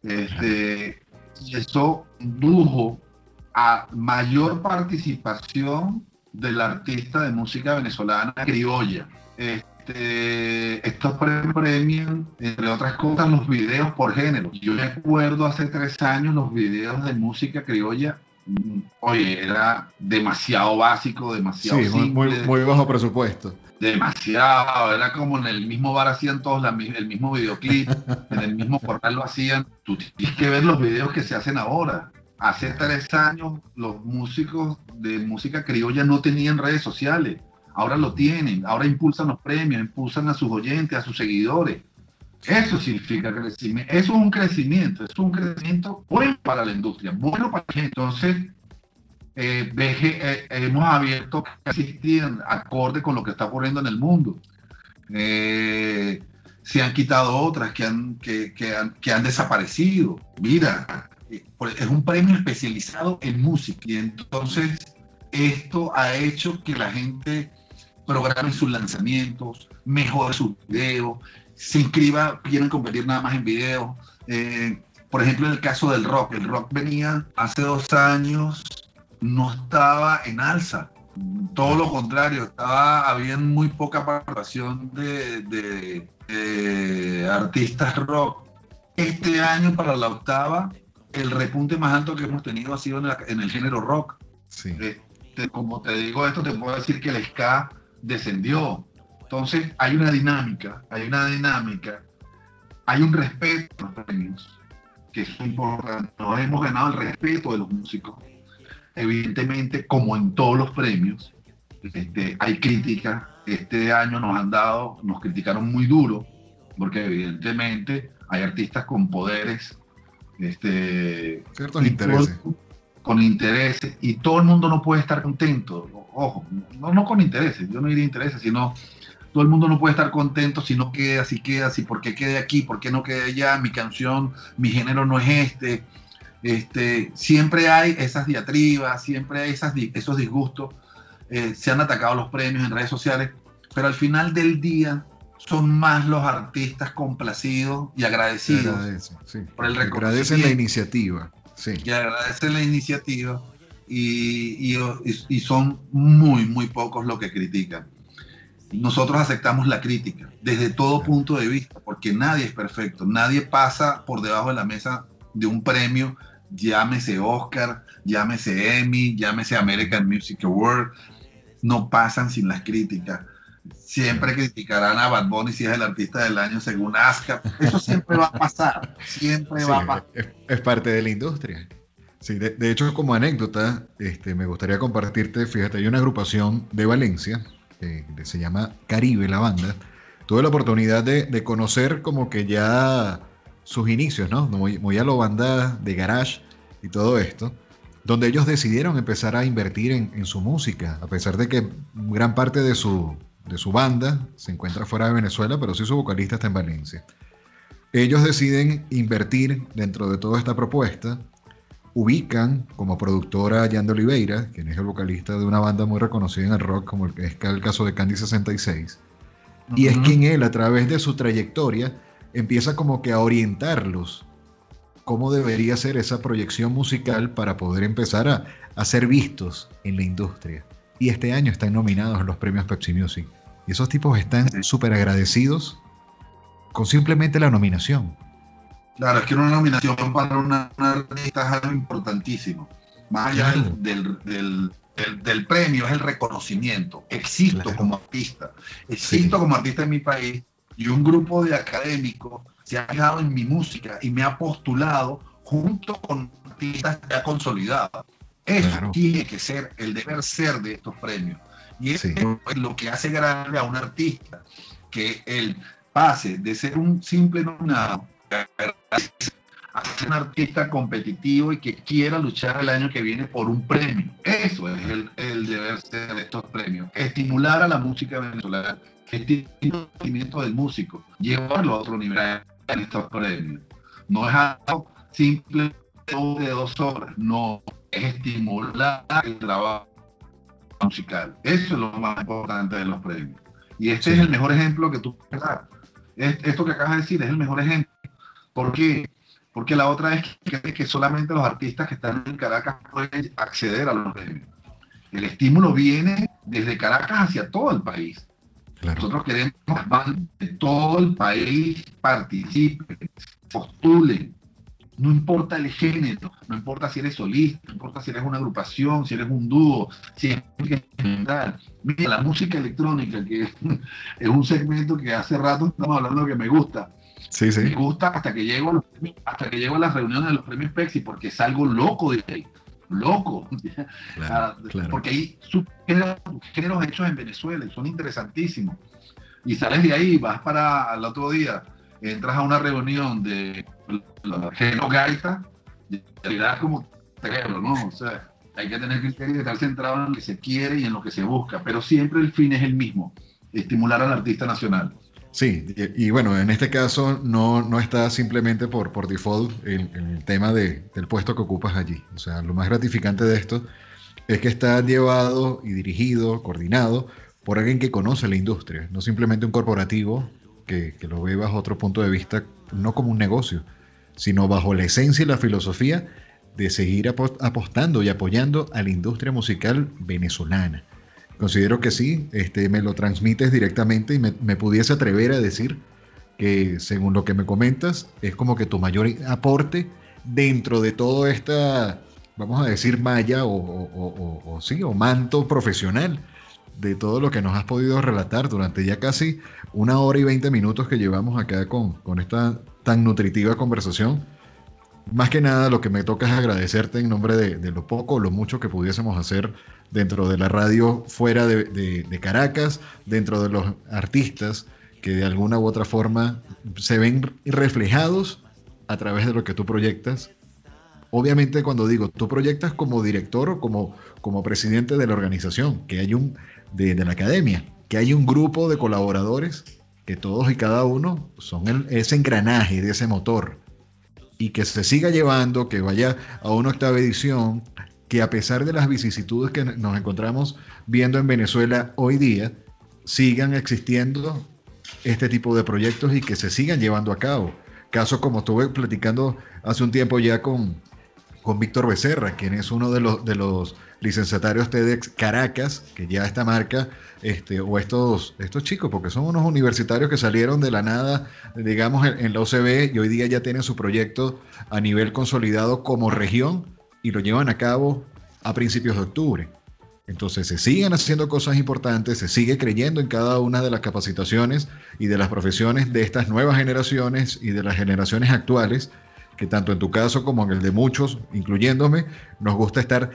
Este, y eso indujo a mayor participación del artista de música venezolana criolla. Este, estos premian, entre otras cosas, los videos por género. Yo me acuerdo hace tres años los videos de música criolla. Oye, era demasiado básico, demasiado
sí,
simple,
muy, muy, bajo presupuesto.
Demasiado, era como en el mismo bar hacían todos la, el mismo videoclip, en el mismo portal lo hacían. Tú tienes que ver los videos que se hacen ahora hace tres años los músicos de música criolla no tenían redes sociales. Ahora lo tienen, ahora impulsan los premios, impulsan a sus oyentes, a sus seguidores. Eso significa crecimiento. Eso es un crecimiento, es un crecimiento bueno para la industria, bueno para la gente. Entonces, eh, eh, hemos abierto existían acorde con lo que está ocurriendo en el mundo. Eh, se han quitado otras que han, que han, que han desaparecido. Mira, es un premio especializado en música y entonces esto ha hecho que la gente programe sus lanzamientos, mejore sus videos, se inscriba, quieren competir nada más en video. Eh, por ejemplo, en el caso del rock, el rock venía hace dos años, no estaba en alza, todo lo contrario, estaba, había muy poca participación de artistas rock. Este año para la octava el repunte más alto que hemos tenido ha sido en, la, en el género rock.
Sí.
Este, como te digo esto, te puedo decir que el ska descendió. Entonces hay una dinámica, hay una dinámica, hay un respeto a los premios, que es importante. Nos hemos ganado el respeto de los músicos. Evidentemente, como en todos los premios, este, hay crítica. Este año nos han dado, nos criticaron muy duro, porque evidentemente hay artistas con poderes este,
ciertos intereses.
Todo, con intereses, y todo el mundo no puede estar contento. Ojo, no, no con intereses, yo no diría intereses, sino todo el mundo no puede estar contento si no queda, si queda, si por qué quede aquí, por qué no quede allá, mi canción, mi género no es este. Este, siempre hay esas diatribas, siempre hay esas, esos disgustos, eh, se han atacado los premios en redes sociales, pero al final del día son más los artistas complacidos y agradecidos
agradece, sí.
por el
reconocimiento. Agradecen la iniciativa. Sí.
Y agradecen la iniciativa y, y, y, son muy, muy pocos los que critican. Nosotros aceptamos la crítica desde todo punto de vista, porque nadie es perfecto, nadie pasa por debajo de la mesa de un premio, llámese Oscar, llámese Emmy, llámese American Music Award, no pasan sin las críticas siempre criticarán a Bad Bunny si es el artista del año según ASCAP. Eso siempre va a pasar, siempre
sí,
va a pasar.
Es, es, parte de la industria. Sí, de, de, hecho, como anécdota, este, me gustaría compartirte, fíjate, hay una agrupación de Valencia eh, se llama Caribe la banda, tuve la oportunidad de, conocer como que ya sus inicios, ¿no? Muy, muy a lo banda de garage y todo esto, donde ellos decidieron empezar a invertir en, su música, a pesar de que gran parte de su, de su banda se encuentra fuera de Venezuela, pero sí su vocalista está en Valencia. Ellos deciden invertir dentro de toda esta propuesta, ubican como productora a Jan de Oliveira, quien es el vocalista de una banda muy reconocida en el rock, como el, es el caso de Candy 66, y es quien él, a través de su trayectoria, empieza como que a orientarlos cómo debería ser esa proyección musical para poder empezar a, a ser vistos en la industria. Y este año están nominados en los premios Pepsi Music. Y esos tipos están súper agradecidos con simplemente la nominación.
Claro, es que una nominación para una, artista es algo importantísimo. Más allá del, del, premio, es el reconocimiento. Existo como artista. Existo como artista en mi país y un grupo de académicos se ha fijado en mi música y me ha postulado junto con artistas ya consolidados. Eso tiene que ser el deber ser de estos premios. Y eso es lo que hace grande a un artista, que el pase de ser un simple nominado a ser un artista competitivo y que quiera luchar el año que viene por un premio. Eso es el, deber ser de estos premios. Estimular a la música venezolana, estimular el sentimiento del músico, llevarlo a otro nivel en estos premios. No es algo simple de dos horas, no, es estimular el trabajo musical. Eso es lo más importante de los premios. Y este es el mejor ejemplo que tú puedes dar esto que acabas de decir es el mejor ejemplo. ¿Por qué? Porque la otra es que, que solamente los artistas que están en Caracas pueden acceder a los premios. El estímulo viene desde Caracas hacia todo el país. Nosotros queremos que todo el país participe, postulen. No importa el género, no importa si eres solista, no importa si eres una agrupación, si eres un dúo, si es general. Mira, la música electrónica, que (laughs) es un segmento que hace rato estamos hablando que me gusta. Sí, sí. Me gusta hasta que llego a, los, hasta que llego a las reuniones de los premios Pepsi porque es algo loco de ahí. Loco. (laughs) Porque hay géneros hechos en Venezuela y son interesantísimos. Y sales de ahí, vas para el otro día, entras a una reunión de género gaita, y realidad es como cerebro, ¿no? O sea, hay que tener que estar centrado en lo que se quiere y en lo que se busca, pero siempre el fin es el mismo, estimular al artista nacional.
Sí, y, bueno, en este caso no, no está simplemente por, por default el, el tema de, del puesto que ocupas allí. O sea, lo más gratificante de esto es que está llevado y dirigido, coordinado por alguien que conoce la industria, no simplemente un corporativo que, que lo ve bajo otro punto de vista, no como un negocio, sino bajo la esencia y la filosofía de seguir apostando y apoyando a la industria musical venezolana. Considero que sí, este, me lo transmites directamente y me, pudiese atrever a decir que según lo que me comentas, es como que tu mayor aporte dentro de toda esta, vamos a decir, malla o, sí, o manto profesional de todo lo que nos has podido relatar durante ya casi una hora y veinte minutos que llevamos acá con, con esta tan nutritiva conversación más que nada lo que me toca es agradecerte en nombre de, lo poco lo mucho que pudiésemos hacer dentro de la radio fuera de, Caracas, dentro de los artistas que de alguna u otra forma se ven reflejados a través de lo que tú proyectas. Obviamente cuando digo tú proyectas como director o como, como presidente de la organización, que hay un, de, la academia, que hay un grupo de colaboradores que todos y cada uno son ese engranaje de ese motor y que se siga llevando, que vaya a una octava edición, que a pesar de las vicisitudes que nos encontramos viendo en Venezuela hoy día, sigan existiendo este tipo de proyectos y que se sigan llevando a cabo. Caso como estuve platicando hace un tiempo ya con, con Víctor Becerra, quien es uno de los, de los licenciatarios TEDx Caracas, que ya esta marca, este, o estos, estos chicos, porque son unos universitarios que salieron de la nada, digamos, en, la OCB y hoy día ya tienen su proyecto a nivel consolidado como región y lo llevan a cabo a principios de octubre. Entonces se siguen haciendo cosas importantes, se sigue creyendo en cada una de las capacitaciones y de las profesiones de estas nuevas generaciones y de las generaciones actuales, que tanto en tu caso como en el de muchos, incluyéndome, nos gusta estar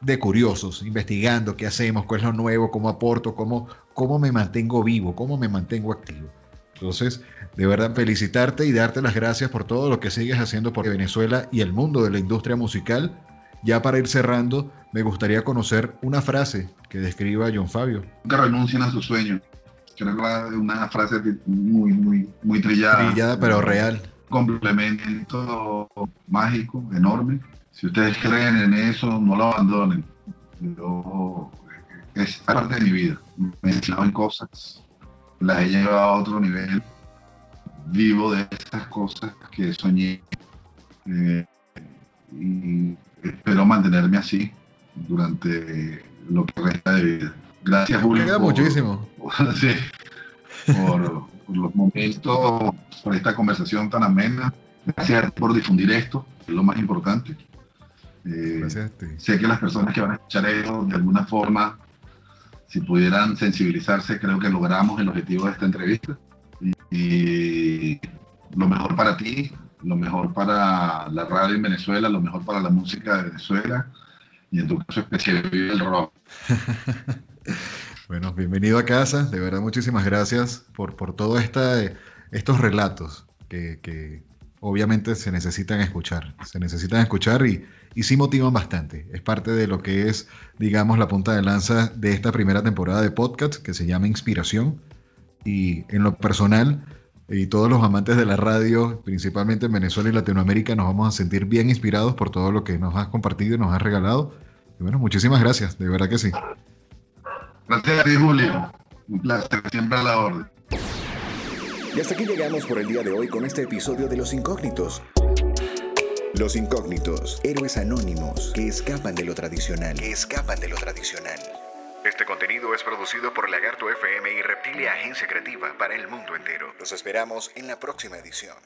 de curiosos, investigando qué hacemos, cuál es lo nuevo, cómo aporto, cómo, cómo me mantengo vivo, cómo me mantengo activo. Entonces, de verdad, felicitarte y darte las gracias por todo lo que sigues haciendo por Venezuela y el mundo de la industria musical. Ya para ir cerrando, me gustaría conocer una frase que describa a John Fabio.
Nunca renuncien a su sueño. Creo que es una frase muy, muy, muy trillada.
Trillada, pero real.
Complemento mágico, enorme. Si ustedes creen en eso, no lo abandonen. es parte de mi vida. Me he enseñado en cosas, las he llevado a otro nivel. Vivo de esas cosas que soñé. Eh, y espero mantenerme así durante lo que resta de vida. Gracias, Julio.
Me muchísimo. (laughs)
sí, por, los momentos, por esta conversación tan amena. Gracias por difundir esto, es lo más importante. Eh, Gracias Sé que las personas que van a escuchar esto, de alguna forma, si pudieran sensibilizarse, creo que logramos el objetivo de esta entrevista. Y, lo mejor para ti, lo mejor para la radio en Venezuela, lo mejor para la música de Venezuela y en tu caso especial el rock. (laughs)
Bueno, bienvenido a casa. De verdad, muchísimas gracias por, por todos estos relatos que, obviamente se necesitan escuchar. Se necesitan escuchar y, y sí motivan bastante. Es parte de lo que es, digamos, la punta de lanza de esta primera temporada de podcast que se llama Inspiración. Y en lo personal, y todos los amantes de la radio, principalmente en Venezuela y Latinoamérica, nos vamos a sentir bien inspirados por todo lo que nos has compartido y nos has regalado. Y bueno, muchísimas gracias, de verdad que sí.
Gracias a ti, Julio. Un placer, siempre a la orden.
Y hasta aquí llegamos por el día de hoy con este episodio de Los Incógnitos. Los Incógnitos, héroes anónimos que escapan de lo tradicional. Que escapan de lo tradicional. Este contenido es producido por Lagarto FM y Reptilia Agencia Creativa para el mundo entero. Los esperamos en la próxima edición.